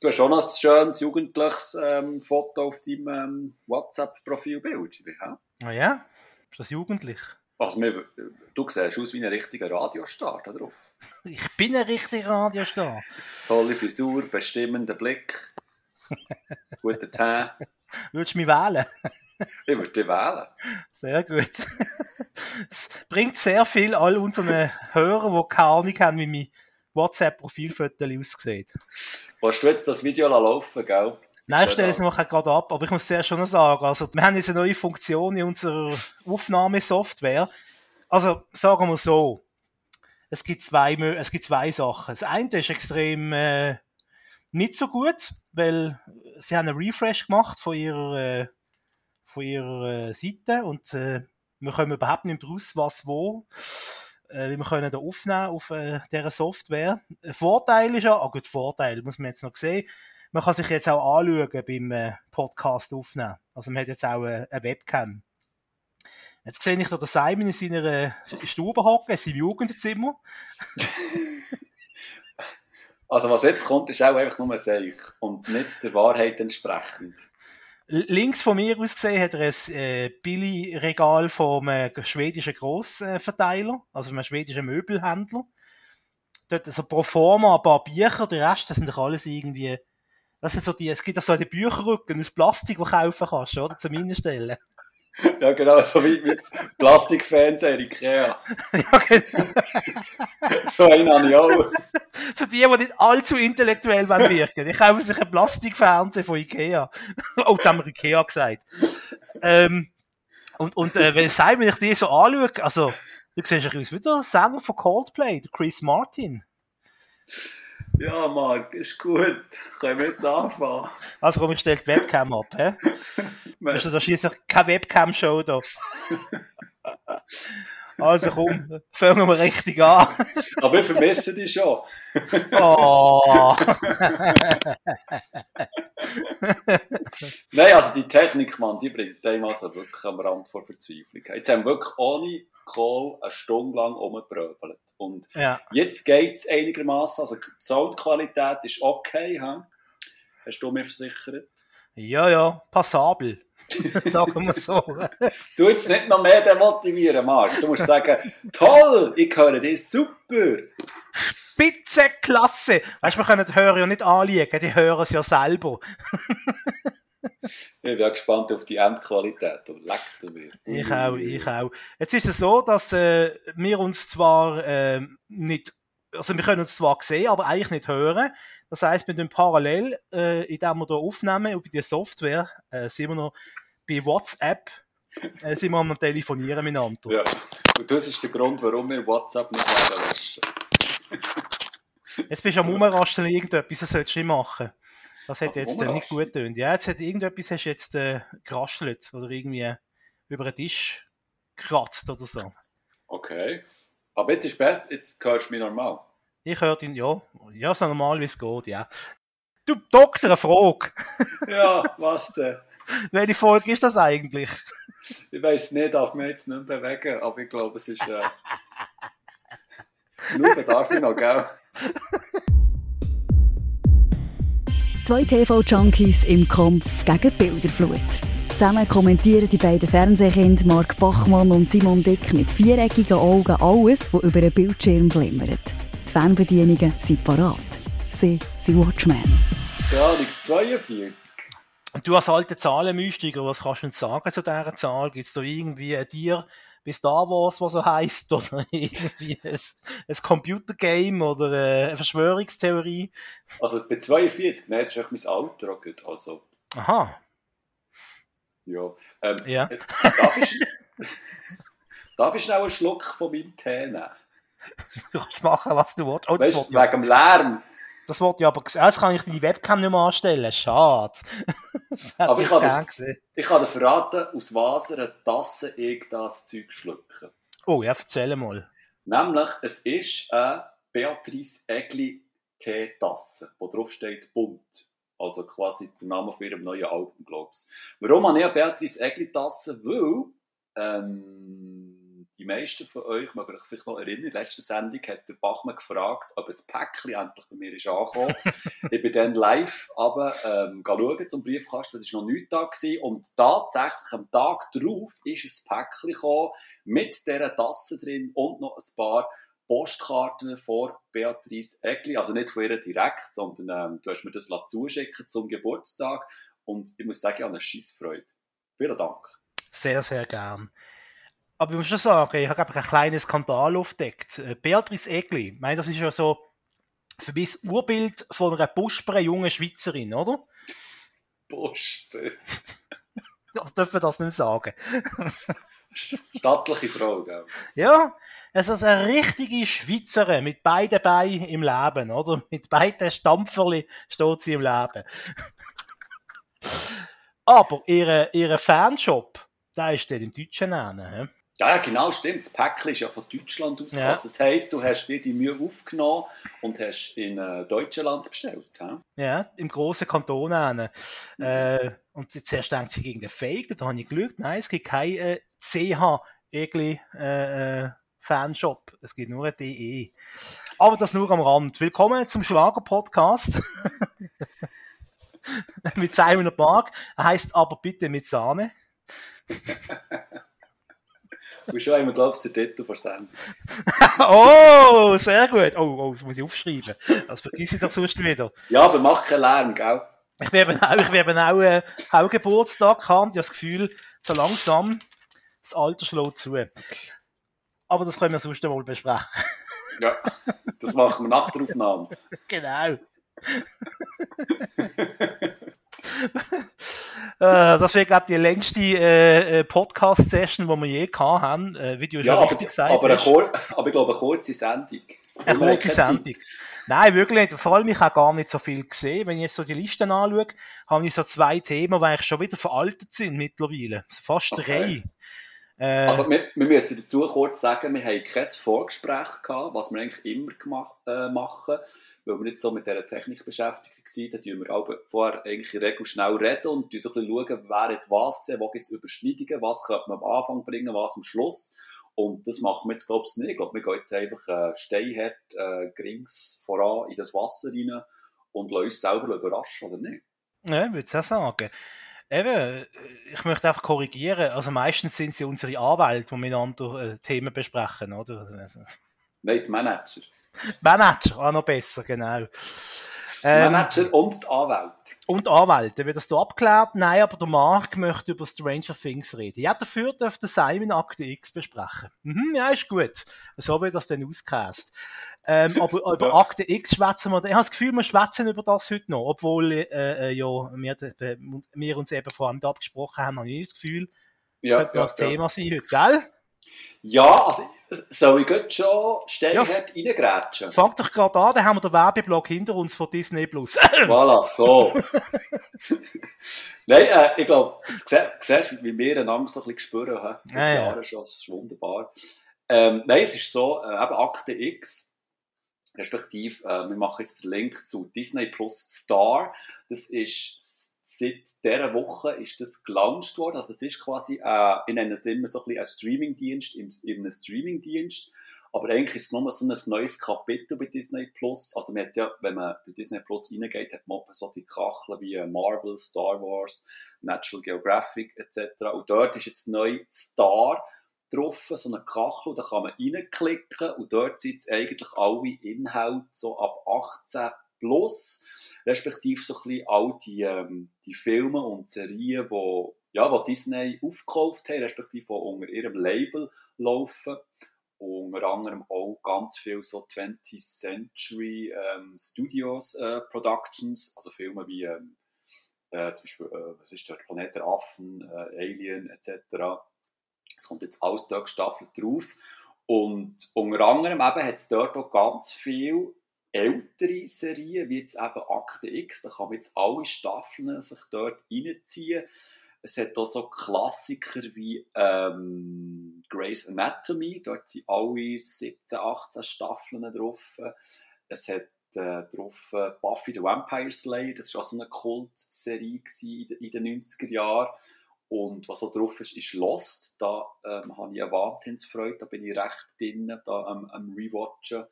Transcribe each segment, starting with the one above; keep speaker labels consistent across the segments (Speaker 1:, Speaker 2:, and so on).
Speaker 1: Du hast noch ein schönes jugendliches ähm, Foto auf deinem ähm, WhatsApp-Profilbild. Ja?
Speaker 2: Ah ja? Ist das jugendlich?
Speaker 1: Also, wir, du siehst aus wie ein richtiger Radiostar da drauf.
Speaker 2: Ich bin ein richtiger Radiostar.
Speaker 1: Tolle Frisur, bestimmender Blick, guter Tee.
Speaker 2: Würdest du mich wählen?
Speaker 1: Ich würde dich wählen.
Speaker 2: Sehr gut. es bringt sehr viel all unseren Hörern, die keine Ahnung haben, wie mein WhatsApp-Profilfoto aussieht.
Speaker 1: Willst du jetzt das Video laufen, gell?
Speaker 2: Nein, ich stelle es noch gerade ab, aber ich muss sehr schon noch sagen, also wir haben jetzt eine neue Funktion in unserer Aufnahmesoftware. Also sagen wir so, es gibt zwei, es gibt zwei Sachen. Das eine ist extrem äh, nicht so gut, weil sie haben einen Refresh gemacht von ihrer, äh, von ihrer äh, Seite und äh, wir kommen überhaupt nicht raus, was wo. Äh, wie wir können da aufnehmen auf äh, dieser Software. Vorteil ist ja, ah gut, Vorteil muss man jetzt noch sehen, man kann sich jetzt auch anschauen beim äh, Podcast aufnehmen. Also man hat jetzt auch äh, eine Webcam. Jetzt sehe ich da Simon in seiner äh, Stube hocken, in seinem Jugendzimmer.
Speaker 1: also was jetzt kommt, ist auch einfach nur ein Seich und nicht der Wahrheit entsprechend.
Speaker 2: Links von mir aus gesehen hat er ein äh, Billy-Regal vom äh, schwedischen Grossverteiler, also einem schwedischen Möbelhändler. Dort also pro forma ein paar Bücher, der Rest, das sind doch alles irgendwie, das sind so die, es gibt auch so eine Bücherrücken aus Plastik, die du kaufen kannst, oder? Zum Innenstellen.
Speaker 1: Ja, genau, so wie mit Plastikfernseher Ikea. ja, genau. so einen habe ich auch.
Speaker 2: Für die, die nicht allzu intellektuell wirken Ich kaufe sich einen Plastikfernseher von Ikea. oh, jetzt haben wir Ikea gesagt. Ähm, und, und äh, wenn, wenn ich die so anschaue, also, du siehst ein bisschen wie der Sänger von Coldplay, der Chris Martin.
Speaker 1: Ja, Marc, ist gut. Können wir jetzt anfangen?
Speaker 2: Also komm, ich stelle die Webcam ab, hä? Weißt du, da schießt keine Webcam-Show da. Also komm, fangen wir richtig an.
Speaker 1: Aber wir vermissen dich schon.
Speaker 2: oh.
Speaker 1: Nein, also die Technik, Mann, die bringt einem also wirklich am Rand vor Verzweiflung. Jetzt haben wir wirklich ohne Kohl eine Stunde lang rumgepröbelt. Und ja. jetzt geht es einigermaßen. Also die Soundqualität ist okay. He? Hast du mir versichert?
Speaker 2: Ja, ja, passabel. sagen wir so.
Speaker 1: du jetzt nicht noch mehr demotivieren, Marc. Du musst sagen, toll, ich höre dich super.
Speaker 2: Spitzenklasse. Weißt du, wir können die Hörer ja nicht anliegen, die hören es ja selber.
Speaker 1: ich bin gespannt auf die Endqualität. Leckt mir.
Speaker 2: Ich auch, ich auch. Jetzt ist es so, dass äh, wir uns zwar äh, nicht, also wir können uns zwar sehen, aber eigentlich nicht hören. Das heisst, wir tun parallel, äh, indem wir hier aufnehmen, über die Software, äh, sind wir noch bei WhatsApp, äh, sind wir am Telefonieren miteinander.
Speaker 1: Ja, und das ist der Grund, warum wir WhatsApp nicht löschen.
Speaker 2: Jetzt bist du am Umrasteln irgendetwas, das solltest du nicht machen. Das hat also jetzt äh, nicht gut getan. Ja, jetzt hat irgendetwas hast jetzt äh, geraschelt oder irgendwie über den Tisch gekratzt oder so.
Speaker 1: Okay. Aber jetzt ist es besser, jetzt hörst du mich normal.
Speaker 2: Ich höre ihn, ja. Ja, so normal wie es geht, ja. Du, Doktor, eine Frage.
Speaker 1: ja, was denn?
Speaker 2: Welche Folge ist das eigentlich?
Speaker 1: Ich weiß nicht, darf mich jetzt nicht bewegen, aber ich glaube, es ist. Äh... Nur darf ich noch, gell?
Speaker 3: Zwei TV-Junkies im Kampf gegen Bilderflut. Zusammen kommentieren die beiden Fernsehkinder Mark Bachmann und Simon Dick mit viereckigen Augen alles, was über den Bildschirm flimmert. Die Fernbedienungen sind parat. Sie sind Watchmen.
Speaker 1: Ja, 42.
Speaker 2: Du als alter Zahlenmystiker, was kannst du uns sagen zu dieser Zahl? Gibt es da irgendwie ein Tier wie Star Wars, was so heisst? Oder irgendwie ein, ein Computergame oder eine Verschwörungstheorie?
Speaker 1: Also bei 42, nein, das ist echt mein Alter gut. Also.
Speaker 2: Aha.
Speaker 1: Ja. Ähm,
Speaker 2: ja.
Speaker 1: Äh, darf, ich, darf ich schnell einen Schluck von meinem Tee nehmen?
Speaker 2: Du kannst machen, was du willst. Oh,
Speaker 1: weißt, wegen dem Lärm.
Speaker 2: Das wollte ich aber sehen. Jetzt kann ich die Webcam nicht mehr anstellen. Schade.
Speaker 1: aber ich habe, das, ich habe dir verraten, aus was eine Tasse ich das Zeug schlucken.
Speaker 2: Oh ja, erzähl mal.
Speaker 1: Nämlich, es ist eine Beatrice Egli Teetasse, wo drauf steht bunt. Also quasi der Name von ihrem neuen Album, glaube ich. Warum habe ich eine Beatrice Egli Tasse? Weil ähm, die meisten von euch mögen euch vielleicht noch erinnern, in der letzten Sendung hat der Bachmann gefragt, ob ein Päckchen endlich bei mir ist angekommen. ich bin dann live aber ähm, schauen zum Briefkasten, es war noch nichts da gewesen. und tatsächlich am Tag darauf ist ein Päckchen gekommen mit dieser Tasse drin und noch ein paar Postkarten vor Beatrice Egli, also nicht von ihr direkt, sondern ähm, du hast mir das zuschicken zum Geburtstag und ich muss sagen, ich habe eine Scheissfreude. Vielen Dank.
Speaker 2: Sehr, sehr gern. Aber ich muss schon sagen, ich habe ein kleines Skandal aufgedeckt. Äh, Beatrice Egli, ich meine, das ist ja so für mich das Urbild von einer Buschbere jungen Schweizerin, oder?
Speaker 1: Buschbere.
Speaker 2: Ich darf das nicht sagen.
Speaker 1: Stattliche Frau, gell?
Speaker 2: Ja, es ist eine richtige Schweizerin mit beiden Beinen im Leben, oder? Mit beiden Stampferli steht sie im Leben. Aber ihre, ihre Fanshop, der ist dann im Deutschen nennen.
Speaker 1: Ja, genau, stimmt. Das Päckchen ist ja von Deutschland aus. Ja. Das heisst, du hast dir die Mühe aufgenommen und hast in äh, Deutschland bestellt. He?
Speaker 2: Ja, im grossen Kanton. Mhm. Äh, und zuerst denkt sie gegen den Fake, da habe ich geschaut. Nein, es gibt kein äh, CH Egli äh, äh, Fanshop. Es gibt nur ein DE. Aber das nur am Rand. Willkommen zum Schlager-Podcast. mit Simon Park. Er heißt aber bitte mit Sahne.
Speaker 1: Du bist schon einmal, glaubst du, der Detto versenden.
Speaker 2: oh, sehr gut. Oh, oh, das muss ich aufschreiben. Das vergesse ich doch sonst wieder.
Speaker 1: Ja, aber mach keinen Lärm, gell?
Speaker 2: Ich werde eben auch, ich werde eben auch, äh, auch Geburtstag haben. Ich habe das Gefühl, so langsam das Alter schlägt zu. Aber das können wir sonst einmal besprechen.
Speaker 1: ja, das machen wir nach der Aufnahme.
Speaker 2: Genau. Äh, das wäre, glaube ich, die längste äh, äh, Podcast-Session, die wir je gehabt haben, äh, wie du
Speaker 1: ja, schon richtig gesagt aber, hast. Aber, aber ich glaube, eine kurze Sendung.
Speaker 2: Eine kurze Sendung. Nein, wirklich nicht. Vor allem, ich habe gar nicht so viel gesehen. Wenn ich jetzt so die Listen anschaue, habe ich so zwei Themen, die eigentlich schon wieder veraltet sind mittlerweile. Fast okay.
Speaker 1: drei. Äh, also, wir, wir, müssen dazu kurz sagen, wir haben kein Vorgespräch gehabt, was wir eigentlich immer gemacht, äh, machen weil wir nicht so mit dieser Technik beschäftigt waren, dann tun wir auch vorher eigentlich in der Regel schnell reden und so ein schauen, wer hat was gesehen, wo gibt es Überschneidungen, was könnte man am Anfang bringen, was am Schluss. Und das machen wir jetzt, glaube ich, nicht. Ich glaube, wir gehen jetzt einfach äh, steinhart, äh, grings voran in das Wasser rein und lassen uns selber überraschen, oder nicht?
Speaker 2: Ja, ich würde es auch sagen. Eben, ich möchte einfach korrigieren. Also meistens sind sie unsere Anwälte, die miteinander äh, Themen besprechen, oder?
Speaker 1: Nein, die Manager.
Speaker 2: Manager, auch noch besser, genau.
Speaker 1: Ähm, Manager und die Anwälte.
Speaker 2: Und die Anwälte. Wird das hier abgeklärt? Nein, aber der Mark möchte über Stranger Things reden. Ja, dafür dürfte Simon Akte X besprechen. Mhm, ja, ist gut. So wird das dann ausgecast. Ähm, aber über Akte X schwätzen wir, ich habe das Gefühl, wir schwätzen über das heute noch, obwohl äh, äh ja, wir, wir uns eben vor allem abgesprochen haben, habe ich das Gefühl, ja, könnte ja, das ja. Thema sein heute, gell?
Speaker 1: Ja, also soll ich jetzt schon steinhart ja. reingrätschen?
Speaker 2: Fang doch gerade an, dann haben wir den Werbeblock hinter uns von Disney+. Plus.
Speaker 1: voilà, so. Nein, äh, ich glaube, du siehst, wie wir einander so ein bisschen spüren. He? Ja, Jahre schon, das ist wunderbar. Ähm, nein, es ist so, äh, eben Akte X, respektive, äh, wir machen jetzt den Link zu Disney Plus Star. Das ist seit dieser Woche ist das gelauncht worden. Also es ist quasi, äh, ich nenne es so ein, bisschen ein Streamingdienst im, im einem Streamingdienst. Aber eigentlich ist es nur so ein neues Kapitel bei Disney Plus. Also man hat ja, wenn man bei Disney Plus reingeht, hat man so die Kacheln wie Marvel, Star Wars, Natural Geographic etc. Und dort ist jetzt neu Star drauf, so eine Kachel, da kann man reinklicken und dort sind eigentlich alle Inhalte so ab 18 plus respektive so ein bisschen all die, ähm, die Filme und Serien, die ja, wo Disney aufgekauft hat, respektive die unter ihrem Label laufen. Unter anderem auch ganz viel so 20th Century ähm, Studios äh, Productions, also Filme wie ähm, äh, zum Beispiel, äh, was ist der Planet der Affen, äh, Alien etc. Es kommt jetzt alles dort gestaffelt drauf. Und unter anderem hat es dort auch ganz viel ältere Serien, wie jetzt eben Akte X, da kann man jetzt alle Staffeln sich dort reinziehen. Es hat auch so Klassiker wie ähm, Grey's Anatomy, dort sind alle 17, 18 Staffeln drauf. Es hat äh, äh, Buffy the Vampire Slayer, das war auch so eine Kultserie in den 90er Jahren. Und was auch drauf ist, ist Lost. Da ähm, habe ich eine Wahnsinnsfreude, da bin ich recht drin, da am, am Rewatchen.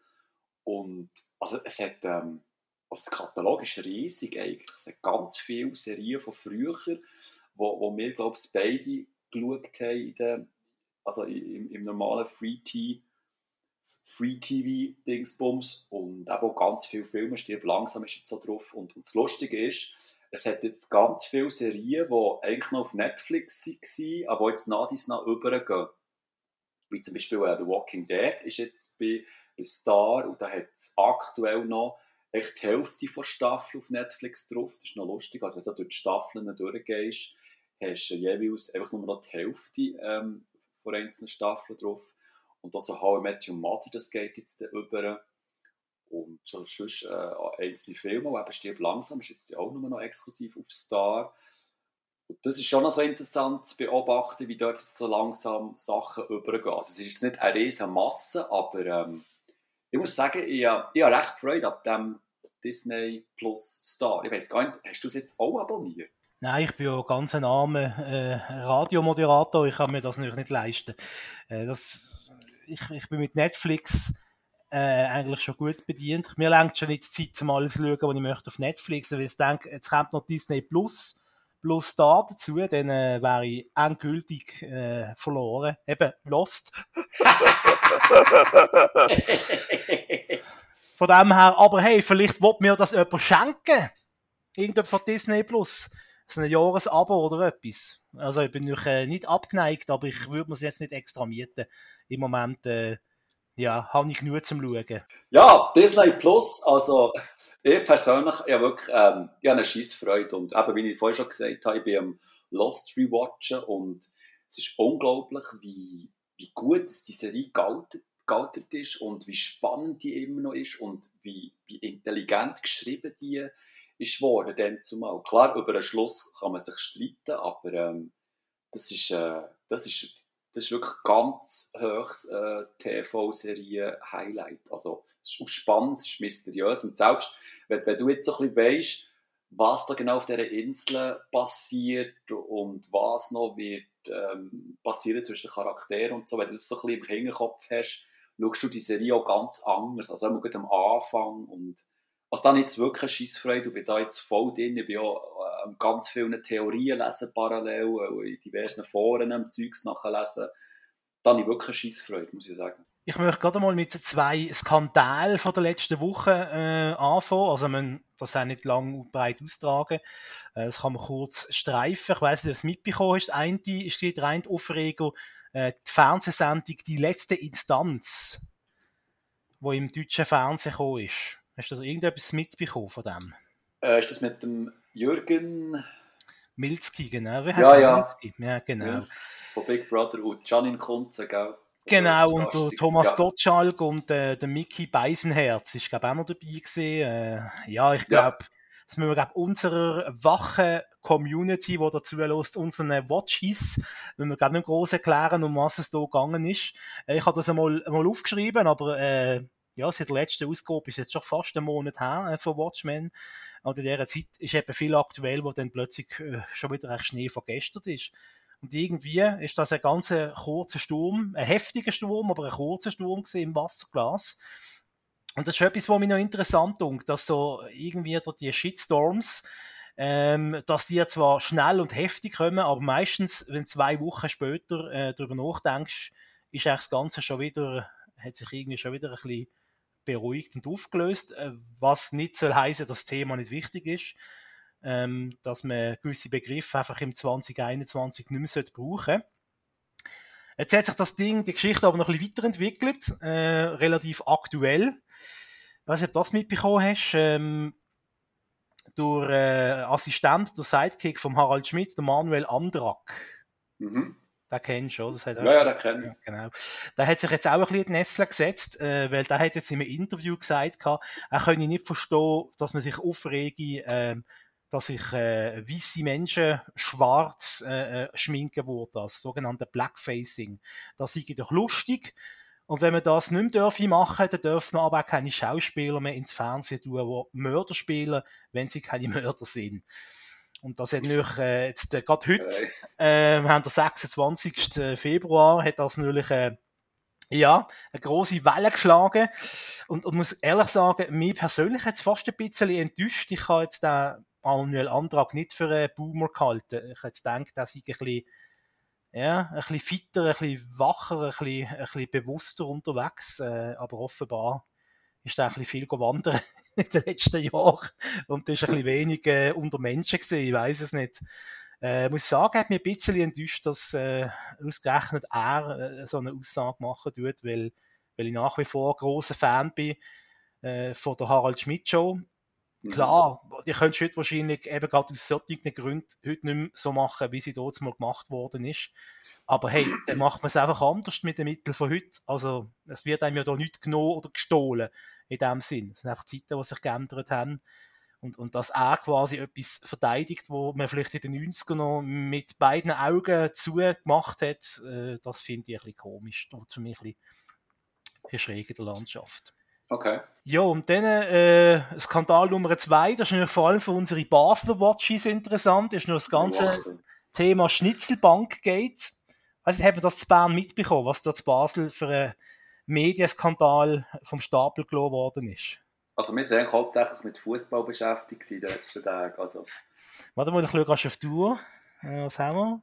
Speaker 1: Und also es hat, ähm, also der Katalog ist riesig eigentlich. Es hat ganz viele Serien von früher, wo, wo wir, glaube ich, beide geschaut haben, in der, also im, im normalen Free-TV. Free-TV-Dingsbums und eben auch ganz viele Filme, stirb langsam ist jetzt so drauf. Und, und das Lustige ist, es hat jetzt ganz viele Serien, die eigentlich noch auf Netflix waren, aber jetzt nach dies nach übergehen. Wie zum Beispiel uh, The Walking Dead ist jetzt bei, bei Star und da hat es aktuell noch echt die Hälfte der Staffel auf Netflix drauf. Das ist noch lustig, also wenn du durch die Staffeln durchgehst, hast du jeweils einfach nur noch die Hälfte ähm, von einzelnen Staffeln drauf. Und also How I Met Your Mother, das geht jetzt über. Und schon sonst äh, einzelne Filme, die eben stirbt langsam, ist jetzt auch nur noch exklusiv auf Star. Und das ist schon noch so interessant zu beobachten, wie dort so langsam Sachen übergehen. Also es ist nicht eine riesige Masse, aber ähm, ich muss sagen, ich, ich habe recht Freude ab dem Disney Plus Star. Ich weiß gar nicht, hast du es jetzt auch abonniert?
Speaker 2: Nein, ich bin ja ganz ein armer äh, Radiomoderator, ich kann mir das natürlich nicht leisten. Äh, das, ich, ich bin mit Netflix äh, eigentlich schon gut bedient. Mir lenkt schon nicht die Zeit, um alles zu schauen, was ich möchte auf Netflix. Weil ich denke, jetzt kommt noch Disney Plus plus da dazu, dann äh, wäre ich endgültig äh, verloren. Eben, lost. von dem her, aber hey, vielleicht wird mir das jemand schenken. Irgendjemand von Disney Plus. So ein Jahresabo oder etwas. Also ich bin nicht, äh, nicht abgeneigt, aber ich würde mir es jetzt nicht extra mieten. Im Moment äh, ja, habe ich genug zum Schauen.
Speaker 1: Ja, Disney Plus, also ich persönlich ich habe wirklich ähm, ich habe eine Scheissfreude und eben, wie ich vorhin schon gesagt habe, ich bin am Lost Rewatchen und es ist unglaublich, wie, wie gut die Serie gealtert, gealtert ist und wie spannend die immer noch ist und wie, wie intelligent geschrieben die ist worden, dann zumal. Klar, über den Schluss kann man sich streiten, aber ähm, das ist, äh, das ist das ist wirklich ganz hohes äh, TV-Serie-Highlight. Also, es ist spannend, es ist mysteriös. Und selbst, wenn, wenn du jetzt so ein bisschen weißt, was da genau auf dieser Insel passiert und was noch wird ähm, passieren zwischen den Charakteren und so, wenn du das so ein bisschen im Hinterkopf hast, schaust du die Serie auch ganz anders. Also, immer am Anfang und also dann jetzt wirklich eine Scheissfreude, ich bin da jetzt voll drin, ich bin auch äh, ganz viele Theorien lesen parallel, äh, in diversen Foren am Zeugs nachlesen. Da habe ich wirklich eine Scheissfreude, muss ich sagen.
Speaker 2: Ich möchte gerade mal mit zwei Skandalen von der letzten Woche äh, anfangen. Also man das auch nicht lang und breit austragen. Äh, das kann man kurz streifen. Ich weiß nicht, ob es mitbekommen hast. Das eine ist die rein Aufregung, äh, die Fernsehsendung «Die letzte Instanz», wo im deutschen Fernsehen gekommen ist. Hast du irgendetwas mitbekommen von dem?
Speaker 1: Äh, ist das mit dem Jürgen
Speaker 2: Milzki, genau. Wie
Speaker 1: heißt ja, ja.
Speaker 2: Ja, genau.
Speaker 1: Von Big Brother und Janin Kunze, gell?
Speaker 2: Genau, und der Thomas ja. Gottschalk und äh, der Mickey Beisenherz ist, glaube ich, auch noch dabei gewesen. Äh, ja, ich glaube, ja. das müssen wir, glaube unserer wachen Community, die dazu lässt, unseren Watches, wenn wir gerade nicht groß erklären, um was es da gegangen ist. Äh, ich habe das einmal, einmal aufgeschrieben, aber äh, ja, seit der letzten Ausgabe ist jetzt schon fast ein Monat her äh, von Watchmen. Und in dieser Zeit ist eben viel aktuell, wo dann plötzlich äh, schon wieder ein Schnee vergestert ist. Und irgendwie ist das ein ganz kurzer Sturm, ein heftiger Sturm, aber ein kurzer Sturm im Wasserglas. Und das ist etwas, was mich noch interessant tut, dass so irgendwie durch die Shitstorms, ähm, dass die zwar schnell und heftig kommen, aber meistens, wenn zwei Wochen später äh, darüber nachdenkst, ist eigentlich das Ganze schon wieder, hat sich irgendwie schon wieder ein bisschen beruhigt und aufgelöst, äh, was nicht soll heißen, dass das Thema nicht wichtig ist, ähm, dass man gewisse Begriffe einfach im 2021 nicht mehr brauchen sollte. Jetzt hat sich das Ding, die Geschichte aber noch ein bisschen weiterentwickelt, äh, relativ aktuell. Ich weiß nicht, ob du das mitbekommen hast. Ähm, durch äh, Assistent, der Sidekick von Harald Schmidt, der Manuel Andrak. Mhm. Den kennst du, oder? Das
Speaker 1: hat ja, ja, den kenne
Speaker 2: ich. Genau. Der hat sich jetzt auch ein bisschen die Nestle gesetzt, äh, weil der hat jetzt in einem Interview gesagt, er könne nicht verstehen, dass man sich aufrege, äh, dass sich äh, weiße Menschen schwarz äh, äh, schminken würden, das sogenannte Blackfacing. Das sei doch lustig. Und wenn man das nicht mehr dürfen machen, dann dürfen wir aber auch keine Schauspieler mehr ins Fernsehen tun, die Mörder spielen, wenn sie keine Mörder sind. Und das hat natürlich, äh, jetzt, äh, gerade heute, äh, wir haben den 26. Februar, hat das natürlich, äh, ja, eine große Welle geschlagen. Und, und muss ehrlich sagen, mich persönlich hat es fast ein bisschen enttäuscht. Ich habe jetzt den Manuel Antrag nicht für einen Boomer gehalten. Ich hätte gedacht, dass ich ein bisschen, ja, ein bisschen fitter, ein bisschen wacher, ein bisschen, ein bisschen bewusster unterwegs. Äh, aber offenbar ist er ein bisschen viel gewandert in den letzten Jahren und ist ein bisschen wenig äh, unter Menschen gewesen. Ich weiß es nicht. Äh, muss sagen, hat mich ein bisschen enttäuscht, dass äh, ausgerechnet er äh, so eine Aussage machen tut, weil, weil ich nach wie vor großer Fan bin äh, von der Harald Schmidt Show. Mhm. Klar, die könntest heute wahrscheinlich eben gerade aus solchen Gründen heute nicht mehr so machen, wie sie dort mal gemacht worden ist. Aber hey, dann macht man es einfach anders mit den Mitteln von heute. Also, es wird einem ja da nicht genommen oder gestohlen in dem Sinn. Es sind einfach Zeiten, die sich geändert haben. Und, und dass er quasi etwas verteidigt, wo man vielleicht in den 90ern noch mit beiden Augen zugemacht hat, äh, das finde ich ein bisschen komisch. Und für mich ein bisschen schräg in der Landschaft.
Speaker 1: Okay.
Speaker 2: Ja, und dann äh, Skandal Nummer zwei, das ist natürlich vor allem für unsere Basler Watches interessant, ist nur das ganze wow. Thema Schnitzelbank geht. Also haben wir das zu Bern mitbekommen, was da zu Basel für ein Medienskandal vom Stapel gelassen worden ist?
Speaker 1: Also wir sind hauptsächlich mit Fußball beschäftigt in den letzten Tagen. Also.
Speaker 2: Warte mal, ich schaue auf die Uhr. Was haben wir?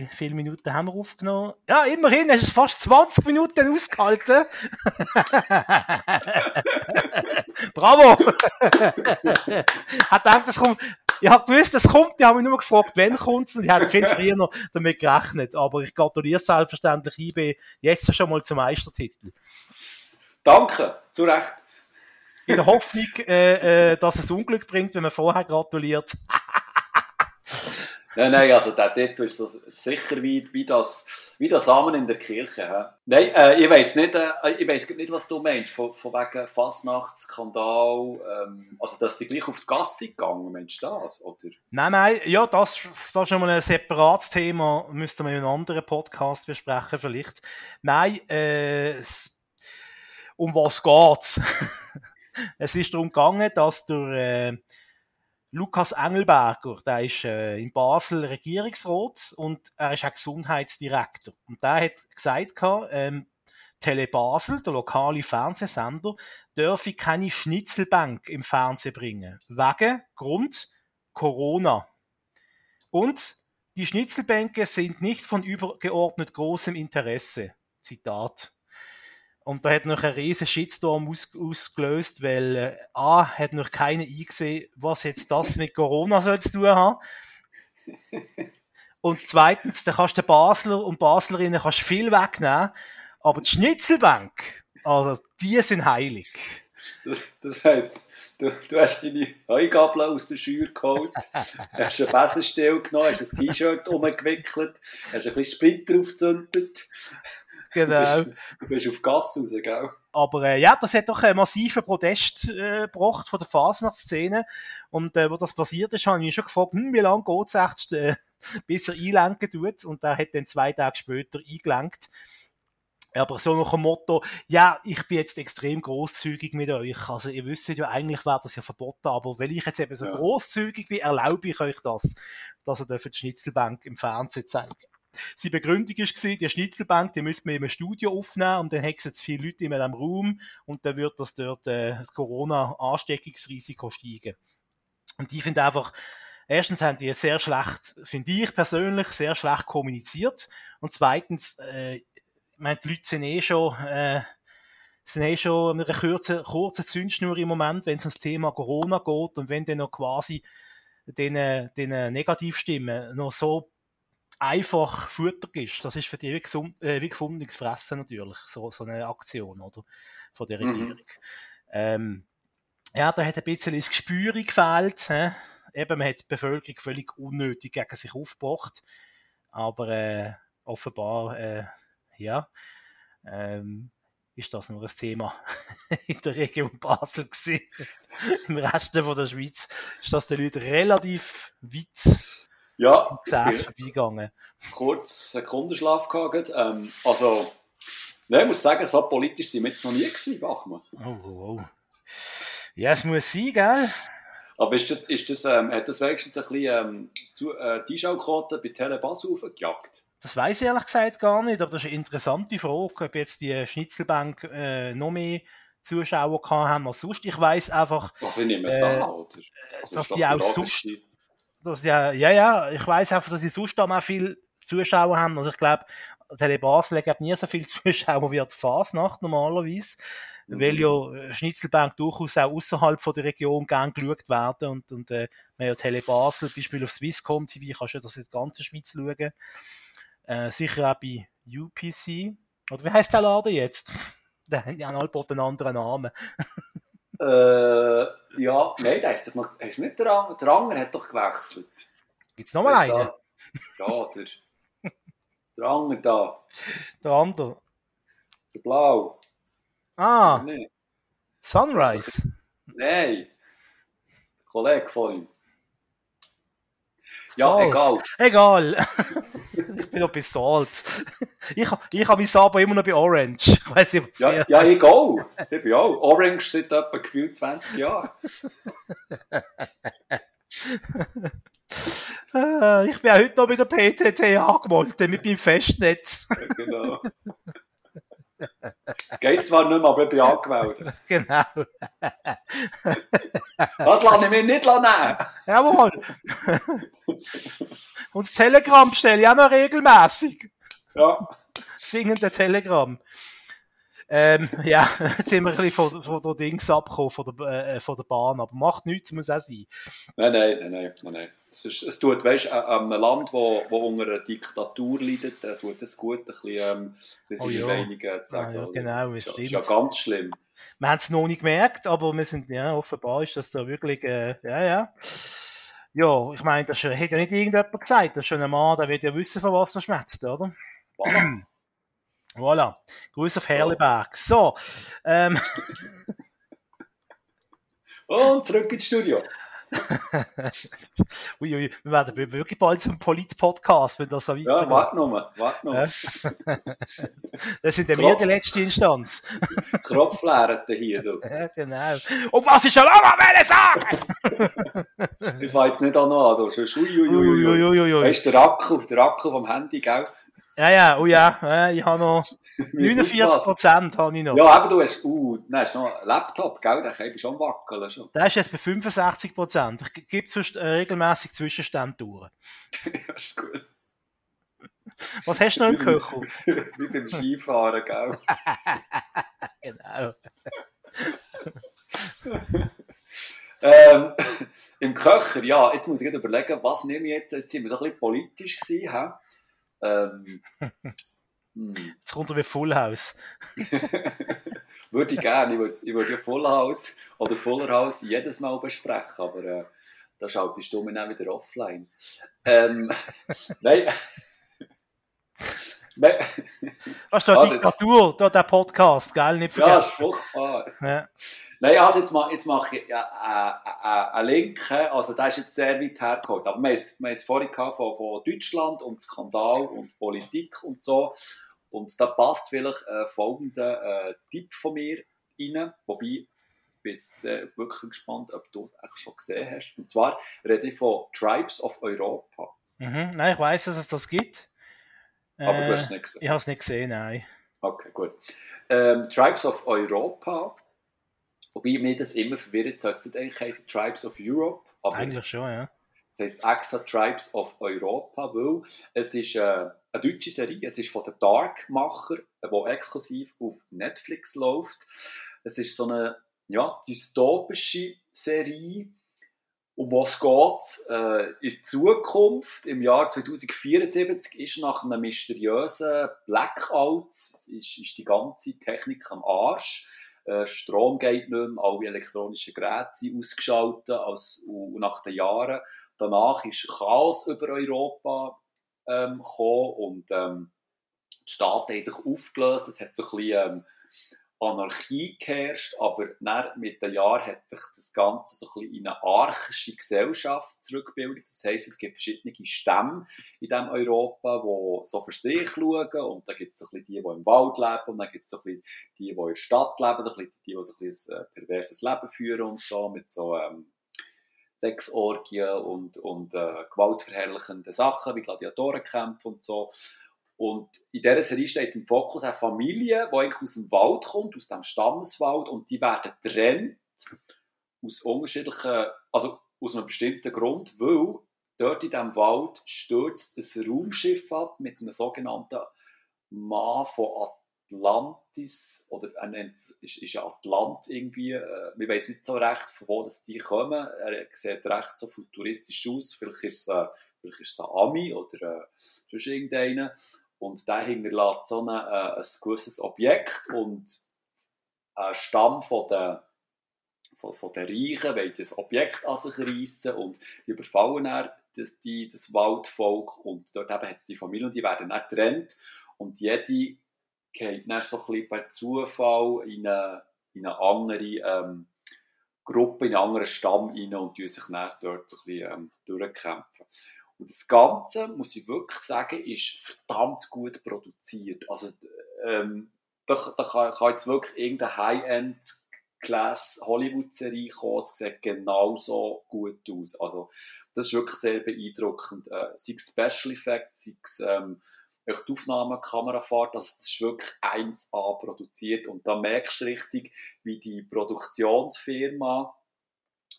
Speaker 2: Wie viele Minuten haben wir aufgenommen? Ja, immerhin, es ist fast 20 Minuten ausgehalten. Bravo! Hat gedacht, das kommt, ich habe gewusst, es kommt, ich habe mich nur gefragt, wann kommt es, und ich habe viel früher noch damit gerechnet. Aber ich gratuliere selbstverständlich IB jetzt schon mal zum Meistertitel.
Speaker 1: Danke, zu Recht.
Speaker 2: In der Hoffnung, äh, äh, dass es Unglück bringt, wenn man vorher gratuliert.
Speaker 1: Nein, nein, also der Titel ist so sicher wie, wie, das, wie das Samen in der Kirche. He? Nein, äh, ich weiß nicht, äh, ich weiss nicht, was du meinst, von, von wegen Fastnachtsskandal, ähm, also dass sie gleich auf die Gasse gegangen, meinst du das, oder?
Speaker 2: Nein, nein, ja, das, das ist nochmal ein separates Thema, müsste man in einem anderen Podcast besprechen vielleicht. Nein, äh, um was geht's? es ist darum gegangen, dass der, äh, Lukas Engelberger, der ist äh, in Basel Regierungsrat und er ist auch Gesundheitsdirektor. Und der hat gesagt, ähm, Tele Basel, der lokale Fernsehsender, dürfe keine Schnitzelbank im Fernsehen bringen. Wegen Grund Corona. Und die Schnitzelbänke sind nicht von übergeordnet großem Interesse. Zitat. Und da hat noch ein riesen Shitstorm aus, ausgelöst, weil äh, A, hat noch keiner eingesehen, was jetzt das mit Corona soll zu tun haben. Und zweitens, da kannst du den Basler und Baslerinnen kannst viel wegnehmen, aber die Schnitzelbank, also die sind heilig.
Speaker 1: Das, das heisst, du, du hast deine Heugabel aus der Schür geholt, hast einen Besenstiel genommen, hast ein T-Shirt umgewickelt, hast ein bisschen Sprit draufgezündet
Speaker 2: Genau.
Speaker 1: Du bist, auf Gas raus, gell?
Speaker 2: Aber äh, ja, das hat doch einen massiven Protest äh, gebracht von der Fasnachtsszene. Und äh, wo das passiert ist, habe ich mich schon gefragt, hm, wie lange geht es echt, äh, bis er einlenken tut. Und er hat dann zwei Tage später eingelenkt. Aber so nach dem Motto, ja, ich bin jetzt extrem großzügig mit euch. Also ihr wisst ja, eigentlich wäre das ja verboten, aber weil ich jetzt eben so ja. großzügig bin, erlaube ich euch das, dass ihr die Schnitzelbank im Fernsehen zeigen. Seine Begründung war, die Schnitzelbank, die müsste man in einem Studio aufnehmen und dann hätten zu viele Leute in einem Raum und dann wird das dort äh, das Corona-Ansteckungsrisiko steigen. Und ich finde einfach, erstens haben die sehr schlecht, finde ich persönlich, sehr schlecht kommuniziert und zweitens, äh, meine, die Leute sind eh schon, äh, sind eh schon mit einer kurzen, Zündschnur im Moment, wenn es ums Thema Corona geht und wenn dann noch quasi den, den Negativstimmen noch so einfach Futter gibst, das ist für dich wie, gesund, äh, wie gefundenes Fressen natürlich, so, so eine Aktion, oder? Von der mhm. Regierung. Mhm. Ähm, ja, da hat ein bisschen das Gespür gefehlt. He? Eben, man hat die Bevölkerung völlig unnötig gegen sich aufgebracht. Aber äh, offenbar, äh, ja, ähm, ist das nur ein Thema in der Region Basel gewesen. Im Rest von der Schweiz ist das den Leuten relativ weit
Speaker 1: ja.
Speaker 2: Gesäß vorbeigegangen.
Speaker 1: Kurz Sekundenschlaf gehabt. Ähm, also, ne, ich muss sagen, so politisch sind wir jetzt noch nie gewesen, Bachmann.
Speaker 2: Oh, oh, oh. Ja, es muss sein, gell?
Speaker 1: Aber ist das, ist das, ähm, hat das wenigstens ein bisschen ähm, zu, äh, die Einschauquote bei Telebas aufgejagt?
Speaker 2: Das weiß ich ehrlich gesagt gar nicht, aber das ist eine interessante Frage, ob jetzt die Schnitzelbank äh, noch mehr Zuschauer haben als sonst. Ich weiß einfach,
Speaker 1: Was ich nicht mehr äh, also
Speaker 2: dass die auch sonst, dass, ja, ja, ja, ich weiß einfach, dass sie sonst auch viel Zuschauer haben. Also ich glaube, Tele Basel hat nie so viele Zuschauer wie die Fasnacht normalerweise, mhm. weil ja äh, Schnitzelbank durchaus auch außerhalb der Region gern geschaut werden und, und äh, man ja Tele Basel, Beispiel auf Swisscom TV, kannst du das in der ganzen Schweiz schauen. Äh, sicher auch bei UPC. Oder wie heißt der Laden jetzt? Der hat ja auch einen anderen Namen.
Speaker 1: äh, ja, nein, der ist doch noch, ist nicht der, Anger, der Anger hat doch gewechselt.
Speaker 2: Gibt es noch mal einen?
Speaker 1: Ja, der, der Anger da.
Speaker 2: Der andere?
Speaker 1: Der Blau.
Speaker 2: Ah, nee. Sunrise?
Speaker 1: Nein, der Kollege von ihm. Ja, Salt. egal.
Speaker 2: Egal. ich bin noch bei Salt. Ich, ich habe mein Abo immer noch bei Orange. Ich weiß nicht, was
Speaker 1: ja, ja, ich auch. Ich bin auch. Orange seit etwa gefühlt 20 Jahren.
Speaker 2: Äh, ich bin auch heute noch bei der PTT angemeldet, mit meinem Festnetz.
Speaker 1: genau. Es geht zwar nicht mehr, aber ich bin angemeldet.
Speaker 2: Genau.
Speaker 1: Das lasse ich mir nicht nehmen.
Speaker 2: Jawohl. Und das Telegram bestelle ich auch noch regelmäßig.
Speaker 1: Ja.
Speaker 2: Singende Telegram. Ähm, ja, jetzt sind wir ein bisschen von, von der Dings abgekommen, von der, äh, von der Bahn, aber macht nichts, muss auch sein.
Speaker 1: Nein, nein, nein, nein, nein. Es, ist, es tut, weißt du, an einem Land, wo, wo unter einer Diktatur leidet, äh, tut es gut, ein bisschen, ähm,
Speaker 2: oh, ja.
Speaker 1: Meinungen
Speaker 2: zu sagen. Ah, ja, genau, das
Speaker 1: ist, ist ja ganz schlimm.
Speaker 2: Wir haben es noch nicht gemerkt, aber wir sind, ja, offenbar ist das da wirklich, äh, ja, ja. Ja, ich meine, das hat ja nicht irgendjemand gesagt, das ist schon ein Mann, der wird ja wissen, von was er schmerzt, oder?
Speaker 1: Voilà.
Speaker 2: Voilà. Gruß auf Herleberg. So. Ähm.
Speaker 1: Und zurück ins Studio.
Speaker 2: Uiui, ui, wir werden wirklich bald zum Polit-Podcast, wenn das so weitergeht.
Speaker 1: Ja, warte nochmal, warte nochmal.
Speaker 2: das sind ja wir die letzte Instanz.
Speaker 1: Kropflärete hier, du.
Speaker 2: Ja, genau. Und was ich schon lange will sagen!
Speaker 1: ich fange jetzt nicht an, du. Sonst, uiuiui. Ui, ui, ui, weißt du, der Akku, der Akku vom Handy, gell?
Speaker 2: Ja, ja, oh ja, ich habe noch 49 Prozent habe ich noch.
Speaker 1: Ja, aber du hast, uh, nein, noch Laptop, gell? Den kann ich schon wackeln. Schon.
Speaker 2: Der ist jetzt bei 65 Prozent. Ich gebe sonst regelmäßig Zwischenstände durch.
Speaker 1: ja, ist gut.
Speaker 2: Was hast du noch im Köcher?
Speaker 1: Wie beim Skifahren, gell?
Speaker 2: genau.
Speaker 1: ähm, Im Köcher, ja, jetzt muss ich überlegen, was nehme ich jetzt? Jetzt sind wir so ein bisschen politisch gewesen, he? Ähm,
Speaker 2: hm. Jetzt kommt er mit Full House.
Speaker 1: würde ich gerne. Ich würde, ich würde ja Full House oder Fuller House jedes Mal besprechen, aber äh, da schaltest du mich dann wieder offline. Ähm, nein.
Speaker 2: doch ah, Diktatur, da der Podcast, gell? Nicht
Speaker 1: vergessen. Ja, das ist furchtbar. Ja. Nein, also jetzt, mache, jetzt mache ich ja, äh, äh, einen Link, also der ist jetzt sehr weit hergeholt, aber wir haben es, wir haben es vorhin von, von Deutschland und Skandal und Politik und so und da passt vielleicht äh, folgender äh, Tipp von mir rein, wobei ich bin äh, wirklich gespannt, ob du es eigentlich schon gesehen hast. Und zwar rede ich von Tribes of Europa.
Speaker 2: Mhm, nein, ich weiß, dass es das gibt.
Speaker 1: Aber du hast es nicht gesehen?
Speaker 2: Ich habe es nicht gesehen, nein.
Speaker 1: Okay, gut. Ähm, Tribes of Europa Wobei mir das immer verwirrt, sollte es nicht eigentlich heißen Tribes of Europe?
Speaker 2: Eigentlich schon, ja.
Speaker 1: Das heisst extra Tribes of Europa, weil es ist äh, eine deutsche Serie, es ist von den Dark-Macher, die exklusiv auf Netflix läuft. Es ist so eine ja, dystopische Serie, um was geht äh, in Zukunft, im Jahr 2074, ist nach einem mysteriösen Blackout ist, ist die ganze Technik am Arsch äh, Strom geht nicht mehr, alle elektronischen Geräte sind ausgeschaltet. Als, und nach den Jahren danach ist Chaos über Europa ähm, gekommen und ähm, die Staaten haben sich aufgelöst. Es hat so ein bisschen ähm, Anarchie geherrscht, aber mit den Jahren hat sich das Ganze so ein bisschen in eine archische Gesellschaft zurückgebildet. Das heisst, es gibt verschiedene Stämme in diesem Europa, die so für sich schauen und da gibt es so ein bisschen die, die im Wald leben und dann gibt es so ein bisschen die, die in der Stadt leben, so ein bisschen die, die so ein, bisschen ein perverses Leben führen und so, mit so, ähm, Sexorgien und, und äh, gewaltverherrlichende Sachen wie Gladiatorenkämpfe und so. Und in dieser Serie steht im Fokus eine Familie, die eigentlich aus dem Wald kommt, aus dem Stammeswald, und die werden getrennt aus unterschiedlichen, also aus einem bestimmten Grund, weil dort in diesem Wald stürzt ein Raumschiff ab mit einem sogenannten Mann von Atlantis, oder er nennt es, ist, ist Atlant irgendwie, äh, wir wissen nicht so recht, von wo das die kommen, er sieht recht so futuristisch aus, vielleicht ist es, äh, vielleicht ist es ein Ami oder äh, sonst irgendeiner, und der hinterlässt so eine, äh, ein gewisses Objekt und ein Stamm von der von, von den Reichen wollen das Objekt an sich reissen und die überfallen dann das, die, das Waldvolk und dort hat es die Familie und die werden dann getrennt und jede geht dann so ein bisschen per Zufall in eine, in eine andere ähm, Gruppe, in einen anderen Stamm rein und die sich dann dort so ein bisschen ähm, durchkämpfen. Und das Ganze, muss ich wirklich sagen, ist verdammt gut produziert. Also, ähm, da, da kann, kann jetzt wirklich irgendeine High-End Class Hollywood-Serie kommen. Es sieht genauso gut aus. Also, das ist wirklich sehr beeindruckend. Äh, sei es Special Effects, sei es ähm, die Aufnahme, Kamerafahrt, also das ist wirklich 1A produziert. Und da merkst du richtig, wie die Produktionsfirma,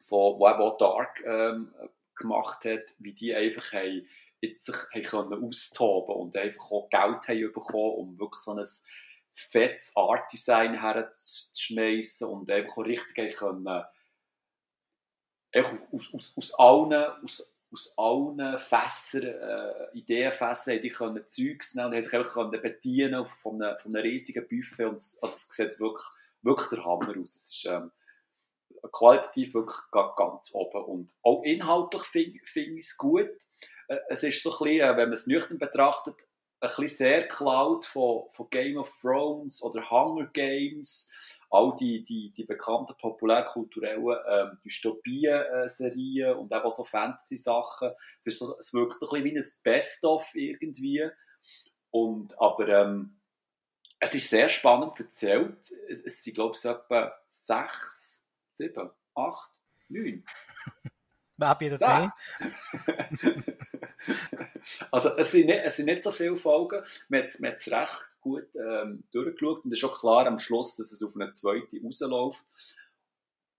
Speaker 1: von, auch Dark ähm, gemacht hat, wie die einfach haben, jetzt sich haben austoben und einfach auch Geld haben bekommen, um wirklich so ein fettes Art Design herzuschmeißen und einfach auch richtig können, einfach aus, aus, aus allen, aus, aus allen Fässern, äh, Ideenfässern, die können Zeugs nehmen und haben sich einfach können bedienen von einem, von einem riesigen Buffet und es, also es sieht wirklich, wirklich der Hammer aus. Es ist, ähm, qualitativ wirklich ganz oben und auch inhaltlich finde find ich es gut. Äh, es ist so ein bisschen, äh, wenn man es nüchtern betrachtet, ein bisschen sehr geklaut von, von Game of Thrones oder Hunger Games, all die, die, die bekannten populärkulturellen ähm, Dystopien-Serien und eben auch so Fantasy-Sachen. Es, so, es wirkt so ein bisschen wie ein Best-of irgendwie. Und, aber ähm, es ist sehr spannend erzählt. Es, es sind, glaube ich, etwa sechs, sieben, acht, neun
Speaker 2: Wer bei der
Speaker 1: Also es sind, nicht, es sind nicht so viele Folgen. Man hat es recht gut ähm, durchgeschaut und es ist auch klar am Schluss, dass es auf eine zweite rausläuft.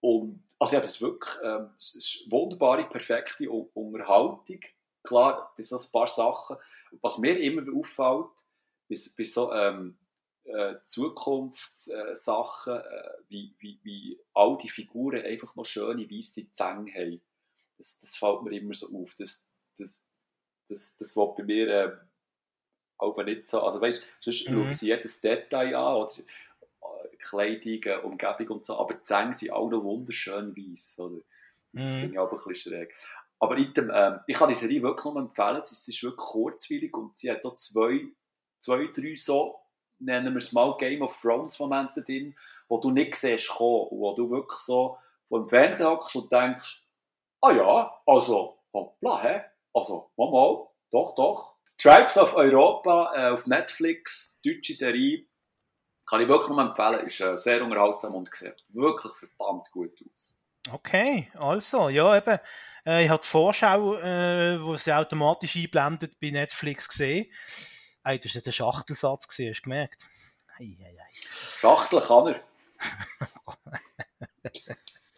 Speaker 1: Und also ja, das ist wirklich ähm, das ist wunderbare, perfekte Unterhaltung. Klar, bei so ein paar Sachen. Was mir immer auffällt, bei, bei so ähm, äh, Zukunftssachen, äh, wie, wie, wie all die Figuren einfach noch schöne weiße Zähne haben das, das fällt mir immer so auf. Das, das, das, das will bei mir äh, auch nicht so. Also weißt du, sonst mhm. schauen sie jedes Detail an, oder äh, Kleidung, Umgebung und so, aber die Zähne sind auch noch wunderschön weiß. Oder? Das mhm. finde ich auch ein bisschen schräg. Aber item, ähm, ich kann die Serie wirklich nur empfehlen, sie ist wirklich kurzweilig und sie hat auch zwei, zwei drei so, nennen wir es mal, Game of Thrones Momente drin, wo du nicht siehst kommen und wo du wirklich so vor dem Fernseher hockst und denkst, ah ja, also, hoppla, hä? Also, mal, mal, doch, doch. Tribes of Europa äh, auf Netflix, deutsche Serie, kann ich wirklich nur empfehlen, ist äh, sehr unterhaltsam und sieht wirklich verdammt gut aus.
Speaker 2: Okay, also, ja, eben. Äh, ich habe die Vorschau, äh, wo sie automatisch einblendet, bei Netflix gesehen. Hey, das war jetzt ein Schachtelsatz, gewesen, hast du gemerkt? Hey,
Speaker 1: hey, hey. Schachtel kann er.